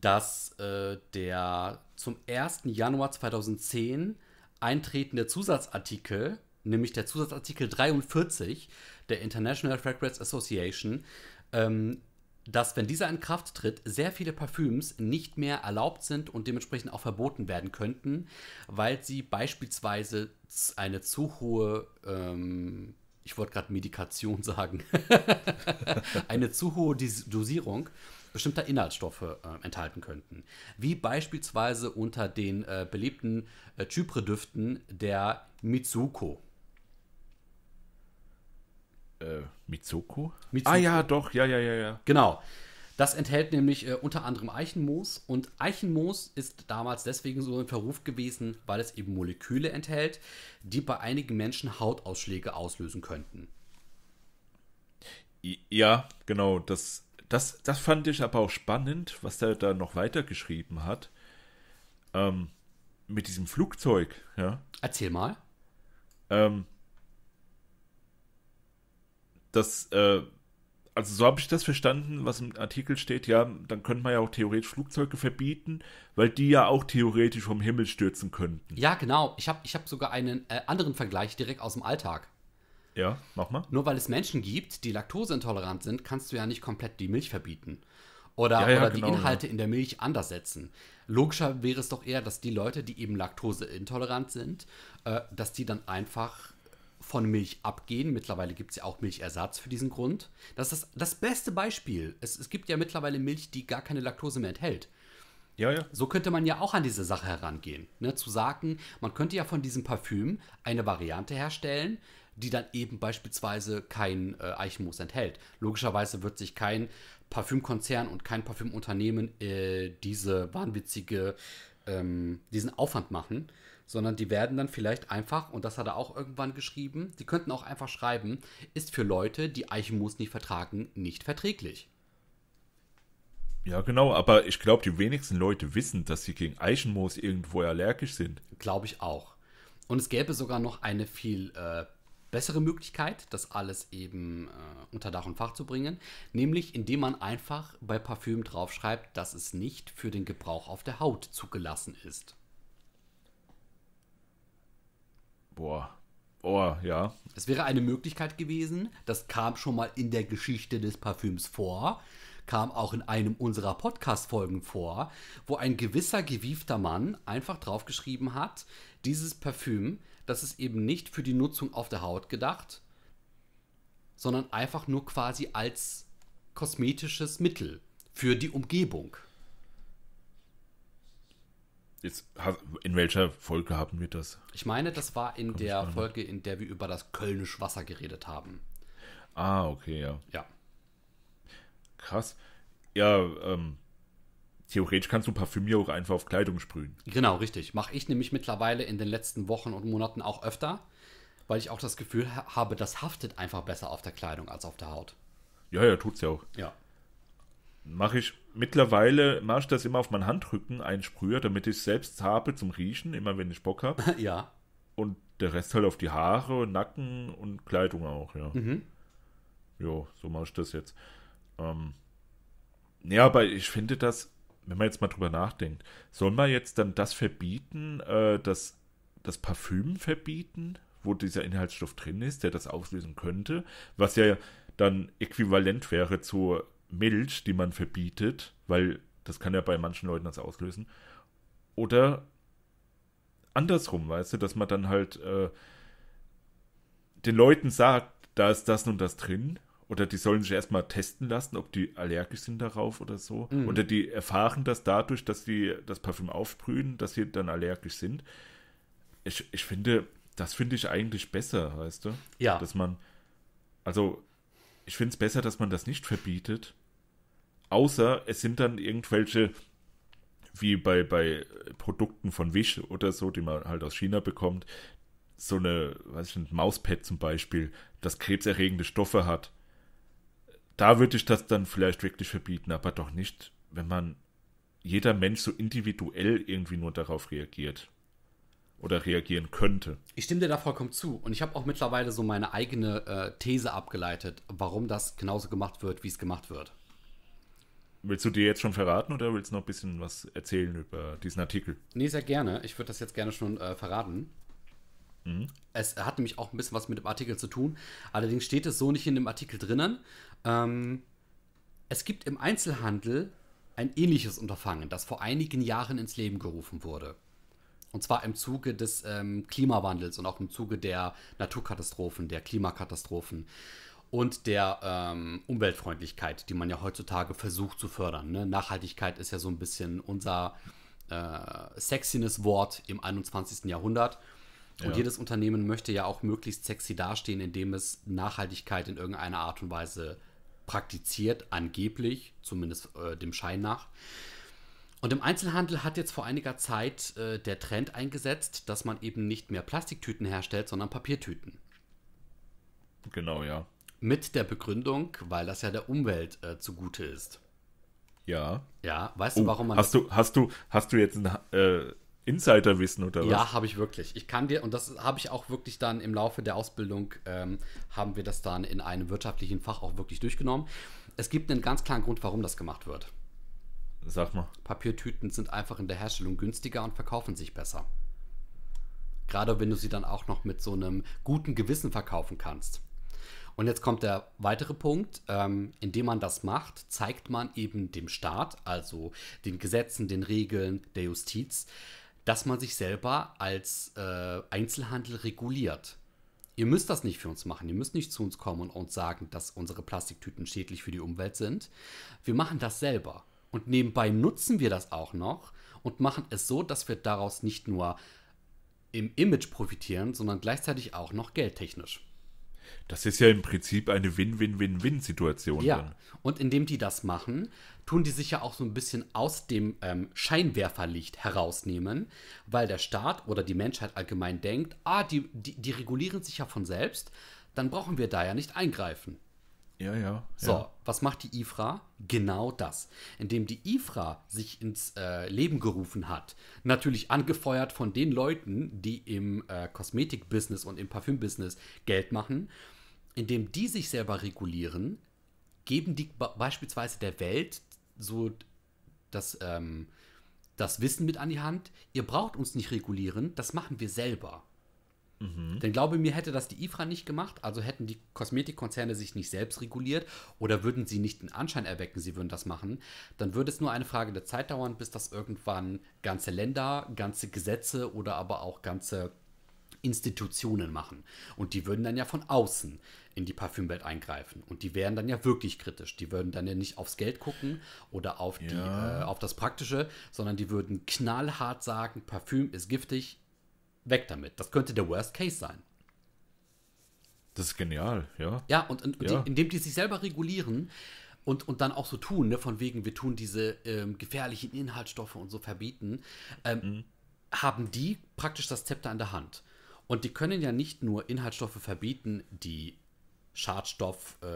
dass äh, der zum 1. Januar 2010 eintretende Zusatzartikel, nämlich der Zusatzartikel 43 der International Fragrance Association, ähm, dass, wenn dieser in Kraft tritt, sehr viele Parfüms nicht mehr erlaubt sind und dementsprechend auch verboten werden könnten, weil sie beispielsweise eine zu hohe, ähm, ich wollte gerade Medikation sagen, eine zu hohe Dosierung bestimmter Inhaltsstoffe äh, enthalten könnten. Wie beispielsweise unter den äh, beliebten äh, Chypre-Düften der Mitsuko. Äh, Mitsuko? Mitsuko? Ah ja, doch, ja, ja, ja, ja. Genau. Das enthält nämlich äh, unter anderem Eichenmoos und Eichenmoos ist damals deswegen so in Verruf gewesen, weil es eben Moleküle enthält, die bei einigen Menschen Hautausschläge auslösen könnten. Ja, genau. Das, das, das fand ich aber auch spannend, was er da noch weitergeschrieben hat. Ähm, mit diesem Flugzeug, ja. Erzähl mal. Ähm, das, äh, also so habe ich das verstanden, was im Artikel steht, ja, dann könnte man ja auch theoretisch Flugzeuge verbieten, weil die ja auch theoretisch vom Himmel stürzen könnten. Ja, genau. Ich habe ich hab sogar einen äh, anderen Vergleich direkt aus dem Alltag. Ja, mach mal. Nur weil es Menschen gibt, die laktoseintolerant sind, kannst du ja nicht komplett die Milch verbieten. Oder, Ja, ja, oder genau, die Inhalte in der Milch anders setzen. Logischer wäre es doch eher, dass die Leute, die eben laktoseintolerant sind, äh, dass die dann einfach von Milch abgehen. Mittlerweile gibt es ja auch Milchersatz für diesen Grund. Das ist das, das beste Beispiel. Es, es gibt ja mittlerweile Milch, die gar keine Laktose mehr enthält. Ja, ja. So könnte man ja auch an diese Sache herangehen. Ne? Zu sagen, man könnte ja von diesem Parfüm eine Variante herstellen, die dann eben beispielsweise kein äh, Eichenmus enthält. Logischerweise wird sich kein Parfümkonzern und kein Parfümunternehmen äh, diese wahnwitzige, ähm, diesen Aufwand machen, sondern die werden dann vielleicht einfach, und das hat er auch irgendwann geschrieben, die könnten auch einfach schreiben, ist für Leute, die Eichenmus nicht vertragen, nicht verträglich. Ja, genau, aber ich glaube, die wenigsten Leute wissen, dass sie gegen Eichenmoos irgendwo allergisch sind. Glaube ich auch. Und es gäbe sogar noch eine viel äh, bessere Möglichkeit, das alles eben äh, unter Dach und Fach zu bringen, nämlich indem man einfach bei Parfüm draufschreibt, dass es nicht für den Gebrauch auf der Haut zugelassen ist. Boah. Oh, ja. Es wäre eine Möglichkeit gewesen, das kam schon mal in der Geschichte des Parfüms vor, kam auch in einem unserer Podcast-Folgen vor, wo ein gewisser gewiefter Mann einfach draufgeschrieben hat, dieses Parfüm, das ist eben nicht für die Nutzung auf der Haut gedacht, sondern einfach nur quasi als kosmetisches Mittel für die Umgebung. Jetzt, in welcher Folge haben wir das? Ich meine, das war in Komm der. Folge, in der wir über das Kölnisch Wasser geredet haben. Ah, okay, ja. Ja. Krass. Ja, ähm, theoretisch kannst du Parfüm ja auch einfach auf Kleidung sprühen. Genau, richtig. Mache ich nämlich mittlerweile in den letzten Wochen und Monaten auch öfter, weil ich auch das Gefühl ha habe, das haftet einfach besser auf der Kleidung als auf der Haut. Ja, ja, tut's ja auch. Ja. Mache ich mittlerweile, mache ich das immer auf meinen Handrücken einsprühe, damit ich selbst habe zum Riechen, immer wenn ich Bock habe. ja. Und der Rest halt auf die Haare, Nacken und Kleidung auch, ja. Mhm. Jo, so mache ich das jetzt. Ähm, ja, aber ich finde das, wenn man jetzt mal drüber nachdenkt, soll man jetzt dann das verbieten, äh, das, das Parfüm verbieten, wo dieser Inhaltsstoff drin ist, der das auslösen könnte, was ja dann äquivalent wäre zur Milch, die man verbietet, weil das kann ja bei manchen Leuten das auslösen. Oder andersrum, weißt du, dass man dann halt äh, den Leuten sagt, da ist das und das drin. Oder die sollen sich erstmal testen lassen, ob die allergisch sind darauf oder so. Mhm. Oder die erfahren das dadurch, dass die das Parfüm aufsprühen, dass sie dann allergisch sind. Ich, ich finde, das finde ich eigentlich besser, weißt du? Ja. Dass man, also, ich finde es besser, dass man das nicht verbietet. Außer es sind dann irgendwelche, wie bei, bei Produkten von Wish oder so, die man halt aus China bekommt, so eine, weiß ich nicht, Mauspad zum Beispiel, das krebserregende Stoffe hat. Da würde ich das dann vielleicht wirklich verbieten, aber doch nicht, wenn man jeder Mensch so individuell irgendwie nur darauf reagiert. Oder reagieren könnte. Ich stimme dir da vollkommen zu. Und ich habe auch mittlerweile so meine eigene äh, These abgeleitet, warum das genauso gemacht wird, wie es gemacht wird. Willst du dir jetzt schon verraten oder willst du noch ein bisschen was erzählen über diesen Artikel? Nee, sehr gerne. Ich würde das jetzt gerne schon äh, verraten. Es hat nämlich auch ein bisschen was mit dem Artikel zu tun. Allerdings steht es so nicht in dem Artikel drinnen. Ähm, es gibt im Einzelhandel ein ähnliches Unterfangen, das vor einigen Jahren ins Leben gerufen wurde. Und zwar im Zuge des ähm, Klimawandels und auch im Zuge der Naturkatastrophen, der Klimakatastrophen und der ähm, Umweltfreundlichkeit, die man ja heutzutage versucht zu fördern. Ne? Nachhaltigkeit ist ja so ein bisschen unser äh, Sexiness-Wort im 21. Jahrhundert. Und Ja. jedes Unternehmen möchte ja auch möglichst sexy dastehen, indem es Nachhaltigkeit in irgendeiner Art und Weise praktiziert, angeblich, zumindest äh, dem Schein nach. Und im Einzelhandel hat jetzt vor einiger Zeit äh, der Trend eingesetzt, dass man eben nicht mehr Plastiktüten herstellt, sondern Papiertüten. Genau, ja. Mit der Begründung, weil das ja der Umwelt äh, zugute ist. Ja. Ja, weißt du, Oh, warum man hast du, hast du, hast du jetzt ein äh, Insiderwissen oder was? Ja, habe ich wirklich. Ich kann dir, und das habe ich auch wirklich dann im Laufe der Ausbildung, ähm, haben wir das dann in einem wirtschaftlichen Fach auch wirklich durchgenommen. Es gibt einen ganz klaren Grund, warum das gemacht wird. Sag mal. Papiertüten sind einfach in der Herstellung günstiger und verkaufen sich besser. Gerade wenn du sie dann auch noch mit so einem guten Gewissen verkaufen kannst. Und jetzt kommt der weitere Punkt. Ähm, indem man das macht, zeigt man eben dem Staat, also den Gesetzen, den Regeln der Justiz, dass man sich selber als äh, Einzelhandel reguliert. Ihr müsst das nicht für uns machen. Ihr müsst nicht zu uns kommen und uns sagen, dass unsere Plastiktüten schädlich für die Umwelt sind. Wir machen das selber. Und nebenbei nutzen wir das auch noch und machen es so, dass wir daraus nicht nur im Image profitieren, sondern gleichzeitig auch noch geldtechnisch. Das ist ja im Prinzip eine Win-Win-Win-Win-Situation. Ja, dann. und indem die das machen, tun die sich ja auch so ein bisschen aus dem ähm, Scheinwerferlicht herausnehmen, weil der Staat oder die Menschheit allgemein denkt, ah, die, die, die regulieren sich ja von selbst, dann brauchen wir da ja nicht eingreifen. Ja, ja. So, ja. was macht die IFRA? Genau das. Indem die IFRA sich ins äh, Leben gerufen hat, natürlich angefeuert von den Leuten, die im äh, Kosmetik-Business und im Parfüm-Business Geld machen, indem die sich selber regulieren, geben die beispielsweise der Welt so das, ähm, das Wissen mit an die Hand, ihr braucht uns nicht regulieren, das machen wir selber. Denn glaube mir, hätte das die IFRA nicht gemacht, also hätten die Kosmetikkonzerne sich nicht selbst reguliert oder würden sie nicht den Anschein erwecken, sie würden das machen, dann würde es nur eine Frage der Zeit dauern, bis das irgendwann ganze Länder, ganze Gesetze oder aber auch ganze Institutionen machen. Und die würden dann ja von außen in die Parfümwelt eingreifen. Und die wären dann ja wirklich kritisch. Die würden dann ja nicht aufs Geld gucken oder auf, die, Ja. äh, auf das Praktische, sondern die würden knallhart sagen, Parfüm ist giftig, weg damit. Das könnte der Worst Case sein. Das ist genial, ja. Ja, und, und Ja. Die, indem die sich selber regulieren und, und dann auch so tun, ne, von wegen, wir tun diese ähm, gefährlichen Inhaltsstoffe und so verbieten, ähm, haben die praktisch das Zepter in der Hand. Und die können ja nicht nur Inhaltsstoffe verbieten, die schadstoffreich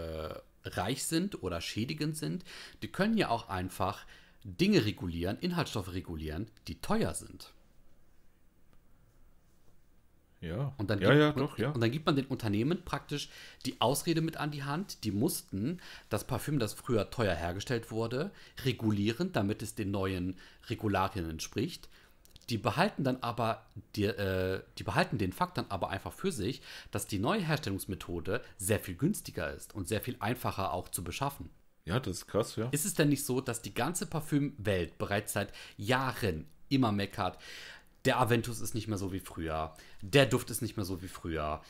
äh, sind oder schädigend sind, die können ja auch einfach Dinge regulieren, Inhaltsstoffe regulieren, die teuer sind. Ja, Und dann, ja, gibt, ja, doch, ja. und dann gibt man den Unternehmen praktisch die Ausrede mit an die Hand. Die mussten das Parfüm, das früher teuer hergestellt wurde, regulieren, damit es den neuen Regularien entspricht. Die behalten dann aber, die, äh, die behalten den Fakt dann aber einfach für sich, dass die neue Herstellungsmethode sehr viel günstiger ist und sehr viel einfacher auch zu beschaffen. Ja, das ist krass, ja. Ist es denn nicht so, dass die ganze Parfümwelt bereits seit Jahren immer meckert, der Aventus ist nicht mehr so wie früher, der Duft ist nicht mehr so wie früher,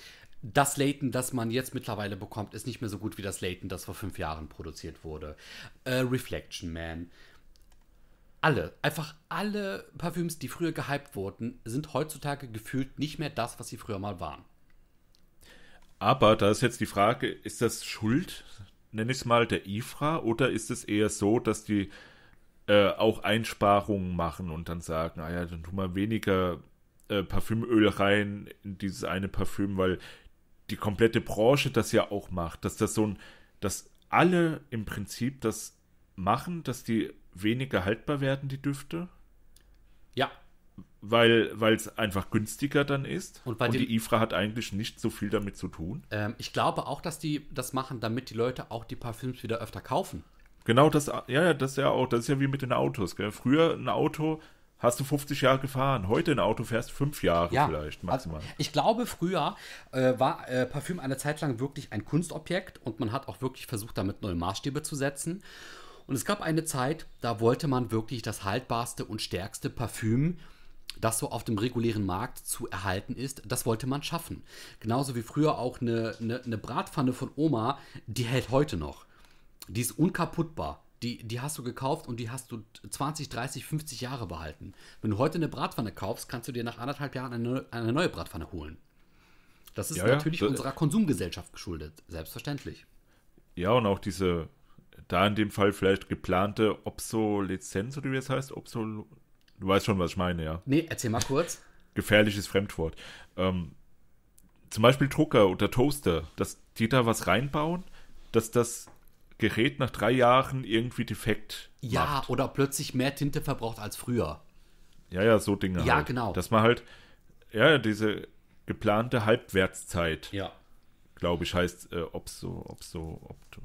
das Layton, das man jetzt mittlerweile bekommt, ist nicht mehr so gut wie das Layton, das vor fünf Jahren produziert wurde. Äh, Reflection Man. Alle, einfach alle Parfüms, die früher gehypt wurden, sind heutzutage gefühlt nicht mehr das, was sie früher mal waren. Aber da ist jetzt die Frage, ist das Schuld, nenne ich es mal, der IFRA oder ist es eher so, dass die äh, auch Einsparungen machen und dann sagen, ah ja, dann tun wir weniger äh, Parfümöl rein in dieses eine Parfüm, weil die komplette Branche das ja auch macht, dass das so ein, dass alle im Prinzip das machen, dass die weniger haltbar werden, die Düfte, Ja, weil es einfach günstiger dann ist Und bei den- die IFRA hat eigentlich nicht so viel damit zu tun. ähm, ich glaube auch, dass die das machen, damit die Leute auch die Parfüms wieder öfter kaufen. Genau das, ja, ja, das ist ja auch, das ist ja wie mit den Autos, gell? Früher ein Auto hast du 50 Jahre gefahren, heute ein Auto fährst fünf Jahre vielleicht maximal. Also ich glaube, früher äh, war äh, Parfüm eine Zeit lang wirklich ein Kunstobjekt und man hat auch wirklich versucht, damit neue Maßstäbe zu setzen. Und es gab eine Zeit, da wollte man wirklich das haltbarste und stärkste Parfüm, das so auf dem regulären Markt zu erhalten ist, das wollte man schaffen. Genauso wie früher auch eine, eine, eine Bratpfanne von Oma, die hält heute noch. Die ist unkaputtbar. Die, die hast du gekauft und die hast du 20, 30, 50 Jahre behalten. Wenn du heute eine Bratpfanne kaufst, kannst du dir nach anderthalb Jahren eine, eine neue Bratpfanne holen. Das ist Ja, ja, natürlich das- unserer Konsumgesellschaft geschuldet, selbstverständlich. Ja, und auch diese, da in dem Fall vielleicht geplante Obsoleszenz oder wie es heißt, Obsol, du weißt schon, was ich meine, ja. Nee, erzähl mal kurz. Gefährliches Fremdwort. Ähm, zum Beispiel Drucker oder Toaster, dass die da was reinbauen, dass das Gerät nach drei Jahren irgendwie defekt Ja, macht. oder plötzlich mehr Tinte verbraucht als früher. Ja, ja, so Dinge Ja, halt. genau. Dass man halt, ja, diese geplante Halbwertszeit, Ja. glaube ich, heißt äh, Obso, Obso, Obto.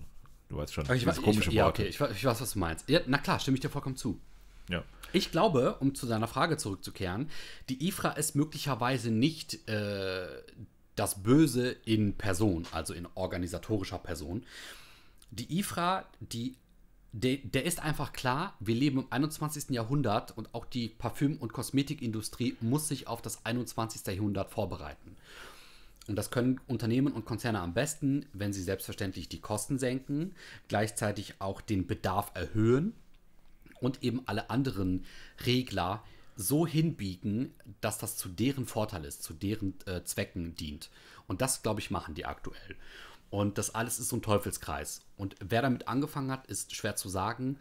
Du weißt schon, ich, weiß- komische ich, ja, Worte. okay, ich, ich weiß, was du meinst. Ja, na klar, stimme ich dir vollkommen zu. Ja. Ich glaube, um zu deiner Frage zurückzukehren, die IFRA ist möglicherweise nicht äh, das Böse in Person, also in organisatorischer Person. Die IFRA, die, der, der ist einfach klar, wir leben im 21. Jahrhundert und auch die Parfüm- und Kosmetikindustrie muss sich auf das 21. Jahrhundert vorbereiten. Und das können Unternehmen und Konzerne am besten, wenn sie selbstverständlich die Kosten senken, gleichzeitig auch den Bedarf erhöhen und eben alle anderen Regler so hinbiegen, dass das zu deren Vorteil ist, zu deren äh, Zwecken dient. Und das, glaube ich, machen die aktuell. Und das alles ist so ein Teufelskreis. Und wer damit angefangen hat, ist schwer zu sagen.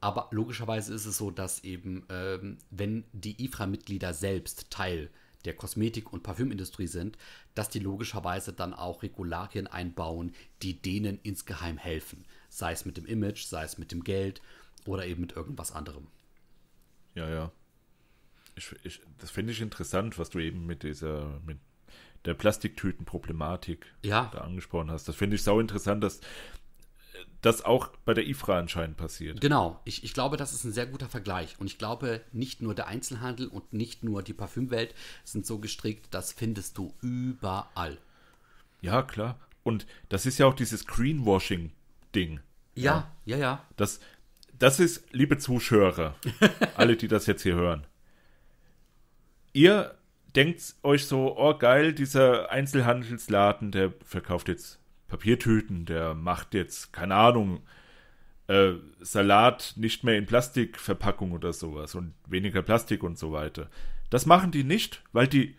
Aber logischerweise ist es so, dass eben, ähm, wenn die IFRA-Mitglieder selbst Teil der Kosmetik- und Parfümindustrie sind, dass die logischerweise dann auch Regularien einbauen, die denen insgeheim helfen. Sei es mit dem Image, sei es mit dem Geld oder eben mit irgendwas anderem. Ja, ja. Ich, ich, das finde ich interessant, was du eben mit dieser, mit der Plastiktütenproblematik Ja. da angesprochen hast. Das finde ich sau interessant, dass das auch bei der IFRA anscheinend passiert. Genau, ich, ich glaube, das ist ein sehr guter Vergleich. Und ich glaube, nicht nur der Einzelhandel und nicht nur die Parfümwelt sind so gestrickt, das findest du überall. Ja, klar. Und das ist ja auch dieses Greenwashing-Ding. Ja, ja, ja. Das, das ist, liebe Zuschauer, alle, die das jetzt hier hören. Ihr denkt euch so, oh geil, dieser Einzelhandelsladen, der verkauft jetzt Papiertüten, der macht jetzt, keine Ahnung, äh, Salat nicht mehr in Plastikverpackung oder sowas und weniger Plastik und so weiter. Das machen die nicht, weil die,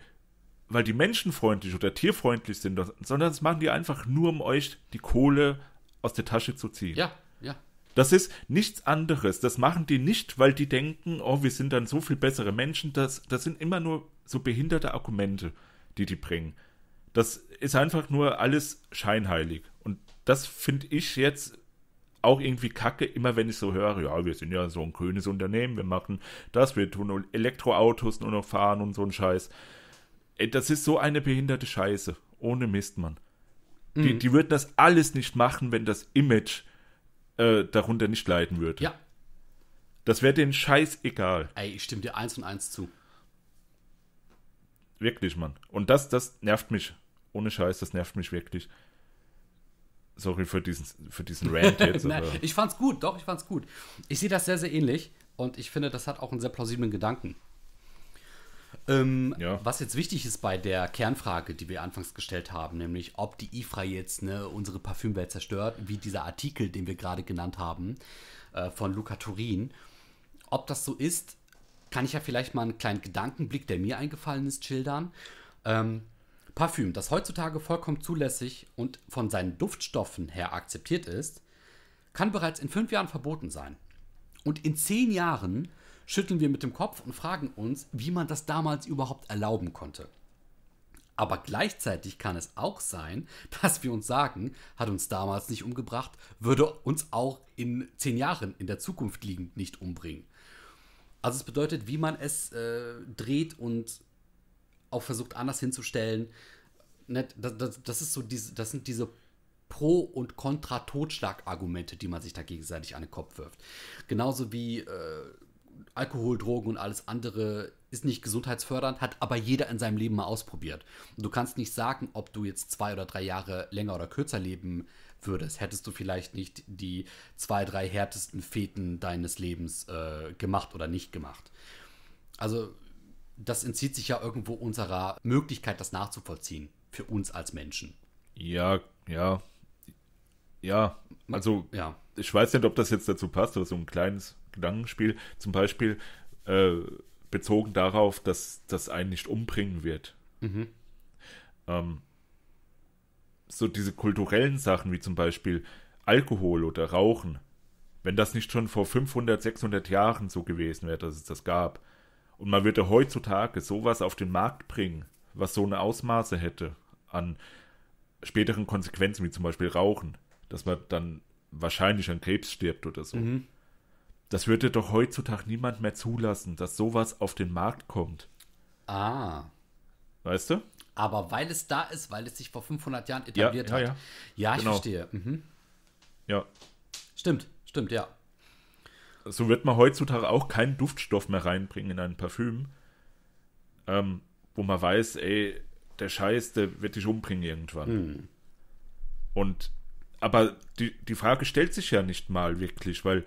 weil die menschenfreundlich oder tierfreundlich sind, sondern das machen die einfach nur, um euch die Kohle aus der Tasche zu ziehen. Ja, ja. Das ist nichts anderes. Das machen die nicht, weil die denken, oh, wir sind dann so viel bessere Menschen. Das, das sind immer nur so behinderte Argumente, die die bringen. Das ist einfach nur alles scheinheilig. Und das finde ich jetzt auch irgendwie kacke, immer wenn ich so höre, ja, wir sind ja so ein grünes Unternehmen, wir machen das, wir tun Elektroautos nur noch fahren und so ein Scheiß. Das ist so eine behinderte Scheiße. Ohne Mist, Mann. Mhm. Die, die würden das alles nicht machen, wenn das Image äh, darunter nicht leiden würde. Ja. Das wäre denen scheißegal. Ey, ich stimme dir eins und eins zu. Wirklich, Mann. Und das, das nervt mich. Ohne Scheiß, das nervt mich wirklich. Sorry für diesen, für diesen Rant jetzt. Nein, ich fand's gut, doch, ich fand's gut. Ich sehe das sehr, sehr ähnlich und ich finde, das hat auch einen sehr plausiblen Gedanken. Ähm, ja. Was jetzt wichtig ist bei der Kernfrage, die wir anfangs gestellt haben, nämlich ob die IFRA jetzt ne, unsere Parfümwelt zerstört, wie dieser Artikel, den wir gerade genannt haben, äh, von Luca Turin. Ob das so ist, kann ich ja vielleicht mal einen kleinen Gedankenblick, der mir eingefallen ist, schildern. Ähm, Parfüm, das heutzutage vollkommen zulässig und von seinen Duftstoffen her akzeptiert ist, kann bereits in fünf Jahren verboten sein. Und in zehn Jahren schütteln wir mit dem Kopf und fragen uns, wie man das damals überhaupt erlauben konnte. Aber gleichzeitig kann es auch sein, dass wir uns sagen, hat uns damals nicht umgebracht, würde uns auch in zehn Jahren in der Zukunft liegend nicht umbringen. Also es bedeutet, wie man es äh, dreht und auch versucht anders hinzustellen. Das, das, das, ist so diese, das sind diese Pro- und Kontra-Totschlag-Argumente, die man sich da gegenseitig an den Kopf wirft. Genauso wie äh, Alkohol, Drogen und alles andere ist nicht gesundheitsfördernd, hat aber jeder in seinem Leben mal ausprobiert. Und du kannst nicht sagen, ob du jetzt zwei oder drei Jahre länger oder kürzer leben würdest, hättest du vielleicht nicht die zwei, drei härtesten Feten deines Lebens äh, gemacht oder nicht gemacht. Also das entzieht sich ja irgendwo unserer Möglichkeit, das nachzuvollziehen für uns als Menschen. Ja, ja. Ja, also ja. ich weiß nicht, ob das jetzt dazu passt, oder so ein kleines Gedankenspiel. Zum Beispiel äh, bezogen darauf, dass das einen nicht umbringen wird. Mhm. Ähm, so diese kulturellen Sachen, wie zum Beispiel Alkohol oder Rauchen, wenn das nicht schon vor 500, 600 Jahren so gewesen wäre, dass es das gab, und man würde heutzutage sowas auf den Markt bringen, was so eine Ausmaße hätte an späteren Konsequenzen, wie zum Beispiel Rauchen, dass man dann wahrscheinlich an Krebs stirbt oder so. Mhm. Das würde doch heutzutage niemand mehr zulassen, dass sowas auf den Markt kommt. Ah. Weißt du? Aber weil es da ist, weil es sich vor 500 Jahren etabliert ja, ja, hat. Ja, ja ich genau. verstehe. Mhm. Ja. Stimmt, stimmt, ja so wird man heutzutage auch keinen Duftstoff mehr reinbringen in ein Parfüm, ähm, wo man weiß, ey, der Scheiß, der wird dich umbringen irgendwann. Hm. Und, aber die, die Frage stellt sich ja nicht mal wirklich, weil,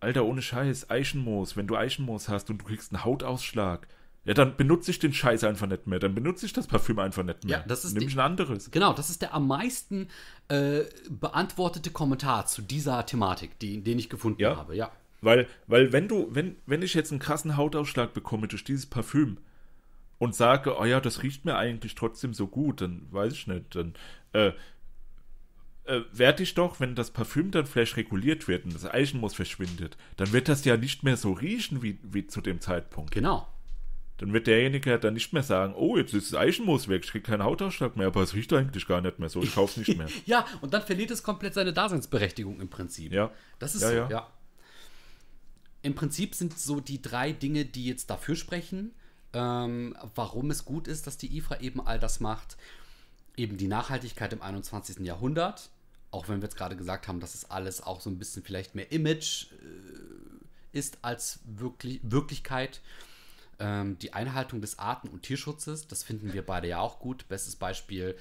Alter, ohne Scheiß, Eichenmoos, wenn du Eichenmoos hast und du kriegst einen Hautausschlag, ja, dann benutze ich den Scheiß einfach nicht mehr. Dann benutze ich das Parfüm einfach nicht mehr. Ja, das ist Nimm ich ein anderes. Genau, das ist der am meisten äh, beantwortete Kommentar zu dieser Thematik, die, den ich gefunden ja? habe. Ja. Weil, weil wenn du, wenn, wenn ich jetzt einen krassen Hautausschlag bekomme durch dieses Parfüm und sage, oh ja, das riecht mir eigentlich trotzdem so gut, dann weiß ich nicht, dann äh, äh, werde ich doch, wenn das Parfüm dann vielleicht reguliert wird und das Eichenmus verschwindet, dann wird das ja nicht mehr so riechen wie, wie zu dem Zeitpunkt. Genau. Dann wird derjenige dann nicht mehr sagen, oh, jetzt ist das Eichenmus weg, ich kriege keinen Hautausschlag mehr, aber es riecht eigentlich gar nicht mehr so, ich kaufe es nicht mehr. ja, und dann verliert es komplett seine Daseinsberechtigung im Prinzip. Ja. Das ist ja, so, ja. ja im Prinzip sind so die drei Dinge, die jetzt dafür sprechen, ähm, warum es gut ist, dass die IFRA eben all das macht. Eben die Nachhaltigkeit im 21. Jahrhundert, auch wenn wir jetzt gerade gesagt haben, dass es alles auch so ein bisschen vielleicht mehr Image äh, ist als wirklich, Wirklichkeit. Ähm, die Einhaltung des Arten- und Tierschutzes, das finden wir beide ja auch gut. Bestes Beispiel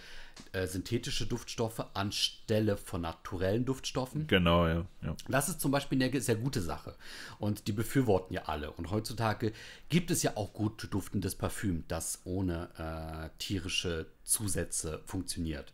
äh, synthetische Duftstoffe anstelle von naturellen Duftstoffen. Genau, ja. ja. Das ist zum Beispiel eine sehr gute Sache. Und die befürworten ja alle. Und heutzutage gibt es ja auch gut duftendes Parfüm, das ohne äh, tierische Zusätze funktioniert.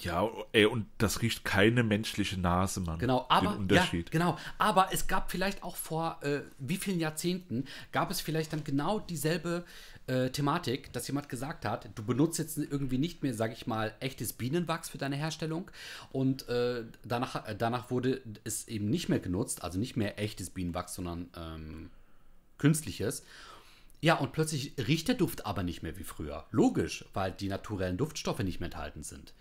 Ja, ey, und das riecht keine menschliche Nase, Mann. Genau, aber Den Unterschied. Ja, genau, aber es gab vielleicht auch vor äh, wie vielen Jahrzehnten gab es vielleicht dann genau dieselbe äh, Thematik, dass jemand gesagt hat, du benutzt jetzt irgendwie nicht mehr, sag ich mal, echtes Bienenwachs für deine Herstellung und äh, danach, äh, danach wurde es eben nicht mehr genutzt, also nicht mehr echtes Bienenwachs, sondern ähm, künstliches. Ja, und plötzlich riecht der Duft aber nicht mehr wie früher. Logisch, weil die naturellen Duftstoffe nicht mehr enthalten sind.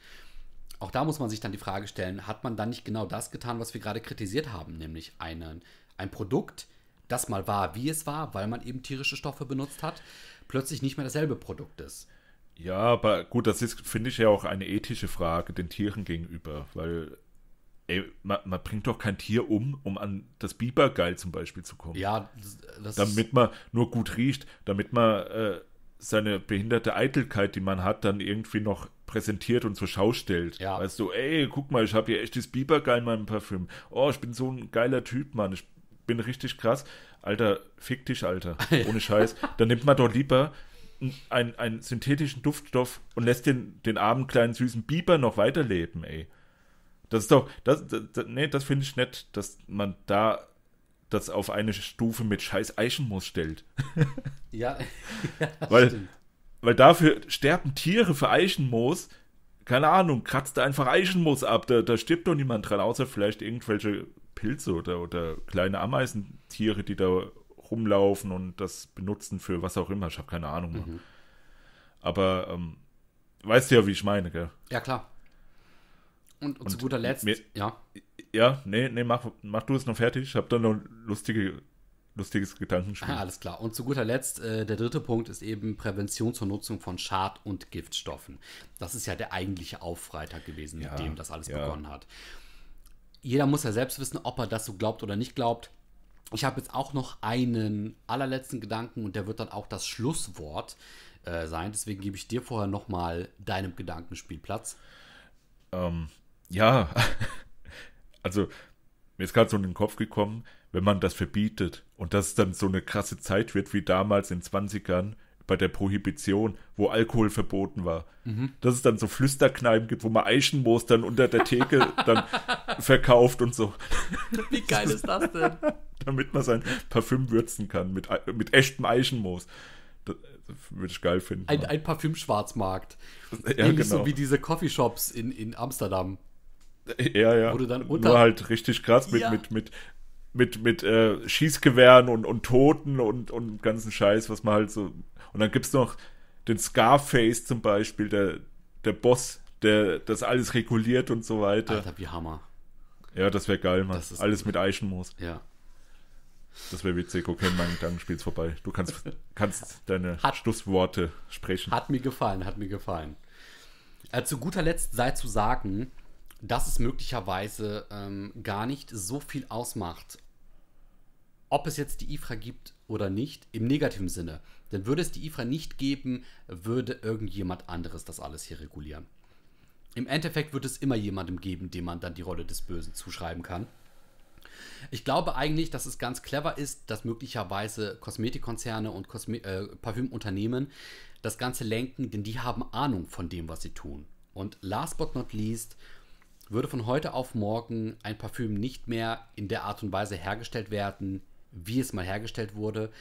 Auch da muss man sich dann die Frage stellen, hat man dann nicht genau das getan, was wir gerade kritisiert haben, nämlich einen, ein Produkt, das mal war, wie es war, weil man eben tierische Stoffe benutzt hat, plötzlich nicht mehr dasselbe Produkt ist. Ja, aber gut, das ist, finde ich, ja auch eine ethische Frage den Tieren gegenüber, weil ey, man, man bringt doch kein Tier um, um an das Bibergeil zum Beispiel zu kommen. Ja, das damit man nur gut riecht, damit man äh, seine behinderte Eitelkeit, die man hat, dann irgendwie noch präsentiert und zur Schau stellt. Ja. Weißt du, ey, guck mal, ich habe hier echtes Bibergeil in meinem Parfüm. Oh, ich bin so ein geiler Typ, Mann. Ich bin richtig krass. Alter, fick dich, Alter. Ohne Scheiß. Dann nimmt man doch lieber einen, einen synthetischen Duftstoff und lässt den, den armen kleinen süßen Biber noch weiterleben, ey. Das ist doch, das, das, das nee, das finde ich nett, dass man da das auf eine Stufe mit scheiß Eichenmoos stellt. ja, ja weil, stimmt. Weil dafür sterben Tiere für Eichenmoos. Keine Ahnung, kratzt da einfach Eichenmoos ab. Da, da stirbt doch niemand dran, außer vielleicht irgendwelche Pilze oder, oder kleine Ameisentiere, die da rumlaufen und das benutzen für was auch immer. Ich habe keine Ahnung. Mhm. Aber ähm, weißt du ja, wie ich meine, gell? Ja, klar. Und, und, zu guter Letzt, mir, ja. Ja, nee, nee, mach, mach du es noch fertig. Ich habe da noch lustige, lustiges Gedankenspiel. Ah, alles klar. Und zu guter Letzt, äh, der dritte Punkt ist eben Prävention zur Nutzung von Schad- und Giftstoffen. Das ist ja der eigentliche Aufreiter gewesen, ja, mit dem das alles ja. begonnen hat. Jeder muss ja selbst wissen, ob er das so glaubt oder nicht glaubt. Ich habe jetzt auch noch einen allerletzten Gedanken und der wird dann auch das Schlusswort äh, sein. Deswegen gebe ich dir vorher nochmal deinem Gedankenspielplatz. Ähm, ja, also mir ist gerade so in den Kopf gekommen, wenn man das verbietet und das dann so eine krasse Zeit wird wie damals in den 20ern bei der Prohibition, wo Alkohol verboten war. Mhm. Dass es dann so Flüsterkneipen gibt, wo man Eichenmoos dann unter der Theke dann verkauft und so. Wie geil ist das denn? Damit man sein Parfüm würzen kann mit, mit echtem Eichenmoos. Das, würde ich geil finden. Ein, ein Parfümschwarzmarkt. Ja, Ähnlich genau. so wie diese Coffeeshops in, in Amsterdam. Ja, ja. Wo dann unter Nur halt richtig krass mit, ja. mit, mit, mit, mit äh, Schießgewehren und, und Toten und, und ganzen Scheiß, was man halt so. Und dann gibt es noch den Scarface zum Beispiel, der, der Boss, der das alles reguliert und so weiter. Alter, wie Hammer. Ja, das wäre geil, Mann. Alles mit Eichenmoos. Ja. Das wäre witzig. Okay, mein Gedankenspiel vorbei. Du kannst, kannst deine hat, Schlussworte sprechen. Hat mir gefallen, hat mir gefallen. Äh, zu guter Letzt sei zu sagen, dass es möglicherweise ähm, gar nicht so viel ausmacht, ob es jetzt die IFRA gibt oder nicht, im negativen Sinne. Denn würde es die IFRA nicht geben, würde irgendjemand anderes das alles hier regulieren. Im Endeffekt wird es immer jemandem geben, dem man dann die Rolle des Bösen zuschreiben kann. Ich glaube eigentlich, dass es ganz clever ist, dass möglicherweise Kosmetikkonzerne und Kosme äh, Parfümunternehmen das Ganze lenken, denn die haben Ahnung von dem, was sie tun. Und last but not least, würde von heute auf morgen ein Parfüm nicht mehr in der Art und Weise hergestellt werden, wie es mal hergestellt wurde,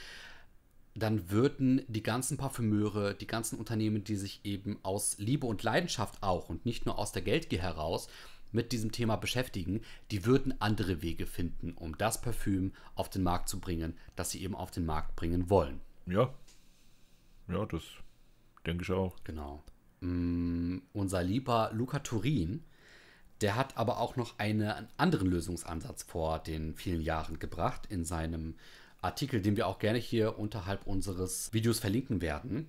dann würden die ganzen Parfümeure, die ganzen Unternehmen, die sich eben aus Liebe und Leidenschaft auch und nicht nur aus der Geldgier heraus mit diesem Thema beschäftigen, die würden andere Wege finden, um das Parfüm auf den Markt zu bringen, das sie eben auf den Markt bringen wollen. Ja. Ja, das denke ich auch. Genau. Mm, unser lieber Luca Turin der hat aber auch noch eine, einen anderen Lösungsansatz vor den vielen Jahren gebracht in seinem Artikel, den wir auch gerne hier unterhalb unseres Videos verlinken werden.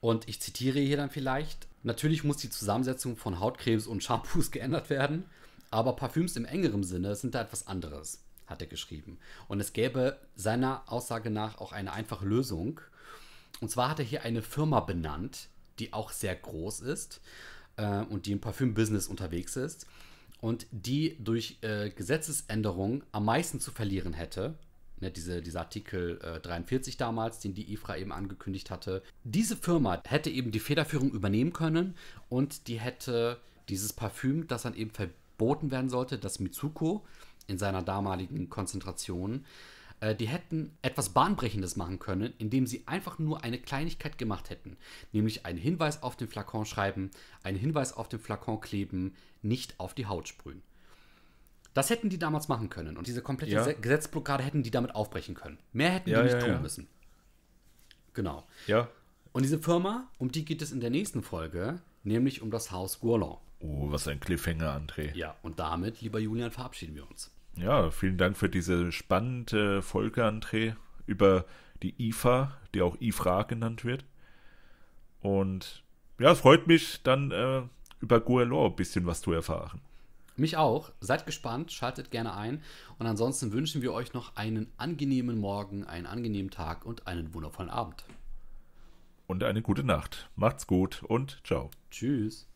Und ich zitiere hier dann vielleicht: Natürlich muss die Zusammensetzung von Hautkrebs und Shampoos geändert werden, aber Parfüms im engeren Sinne sind da etwas anderes, hat er geschrieben. Und es gäbe seiner Aussage nach auch eine einfache Lösung. Und zwar hat er hier eine Firma benannt, die auch sehr groß ist äh, und die im Parfümbusiness unterwegs ist und die durch äh, Gesetzesänderungen am meisten zu verlieren hätte. Ne, diese, dieser Artikel äh, 43 damals, den die IFRA eben angekündigt hatte. Diese Firma hätte eben die Federführung übernehmen können und die hätte dieses Parfüm, das dann eben verboten werden sollte, das Mitsuko in seiner damaligen Konzentration, äh, die hätten etwas Bahnbrechendes machen können, indem sie einfach nur eine Kleinigkeit gemacht hätten. Nämlich einen Hinweis auf den Flakon schreiben, einen Hinweis auf den Flakon kleben, nicht auf die Haut sprühen. Das hätten die damals machen können. Und diese komplette Ja. Se- Gesetzblockade hätten die damit aufbrechen können. Mehr hätten Ja, die nicht ja, tun müssen. Genau. Ja. Und diese Firma, um die geht es in der nächsten Folge, nämlich um das Haus Gourland. Oh, was ein Cliffhanger, André. Ja, und damit, lieber Julian, verabschieden wir uns. Ja, vielen Dank für diese spannende Folge, André, über die IFA, die auch IFRA genannt wird. Und ja, es freut mich dann äh, über Guerlain ein bisschen was zu erfahren. Mich auch. Seid gespannt, schaltet gerne ein. Und ansonsten wünschen wir euch noch einen angenehmen Morgen, einen angenehmen Tag und einen wundervollen Abend. Und eine gute Nacht. Macht's gut und ciao. Tschüss.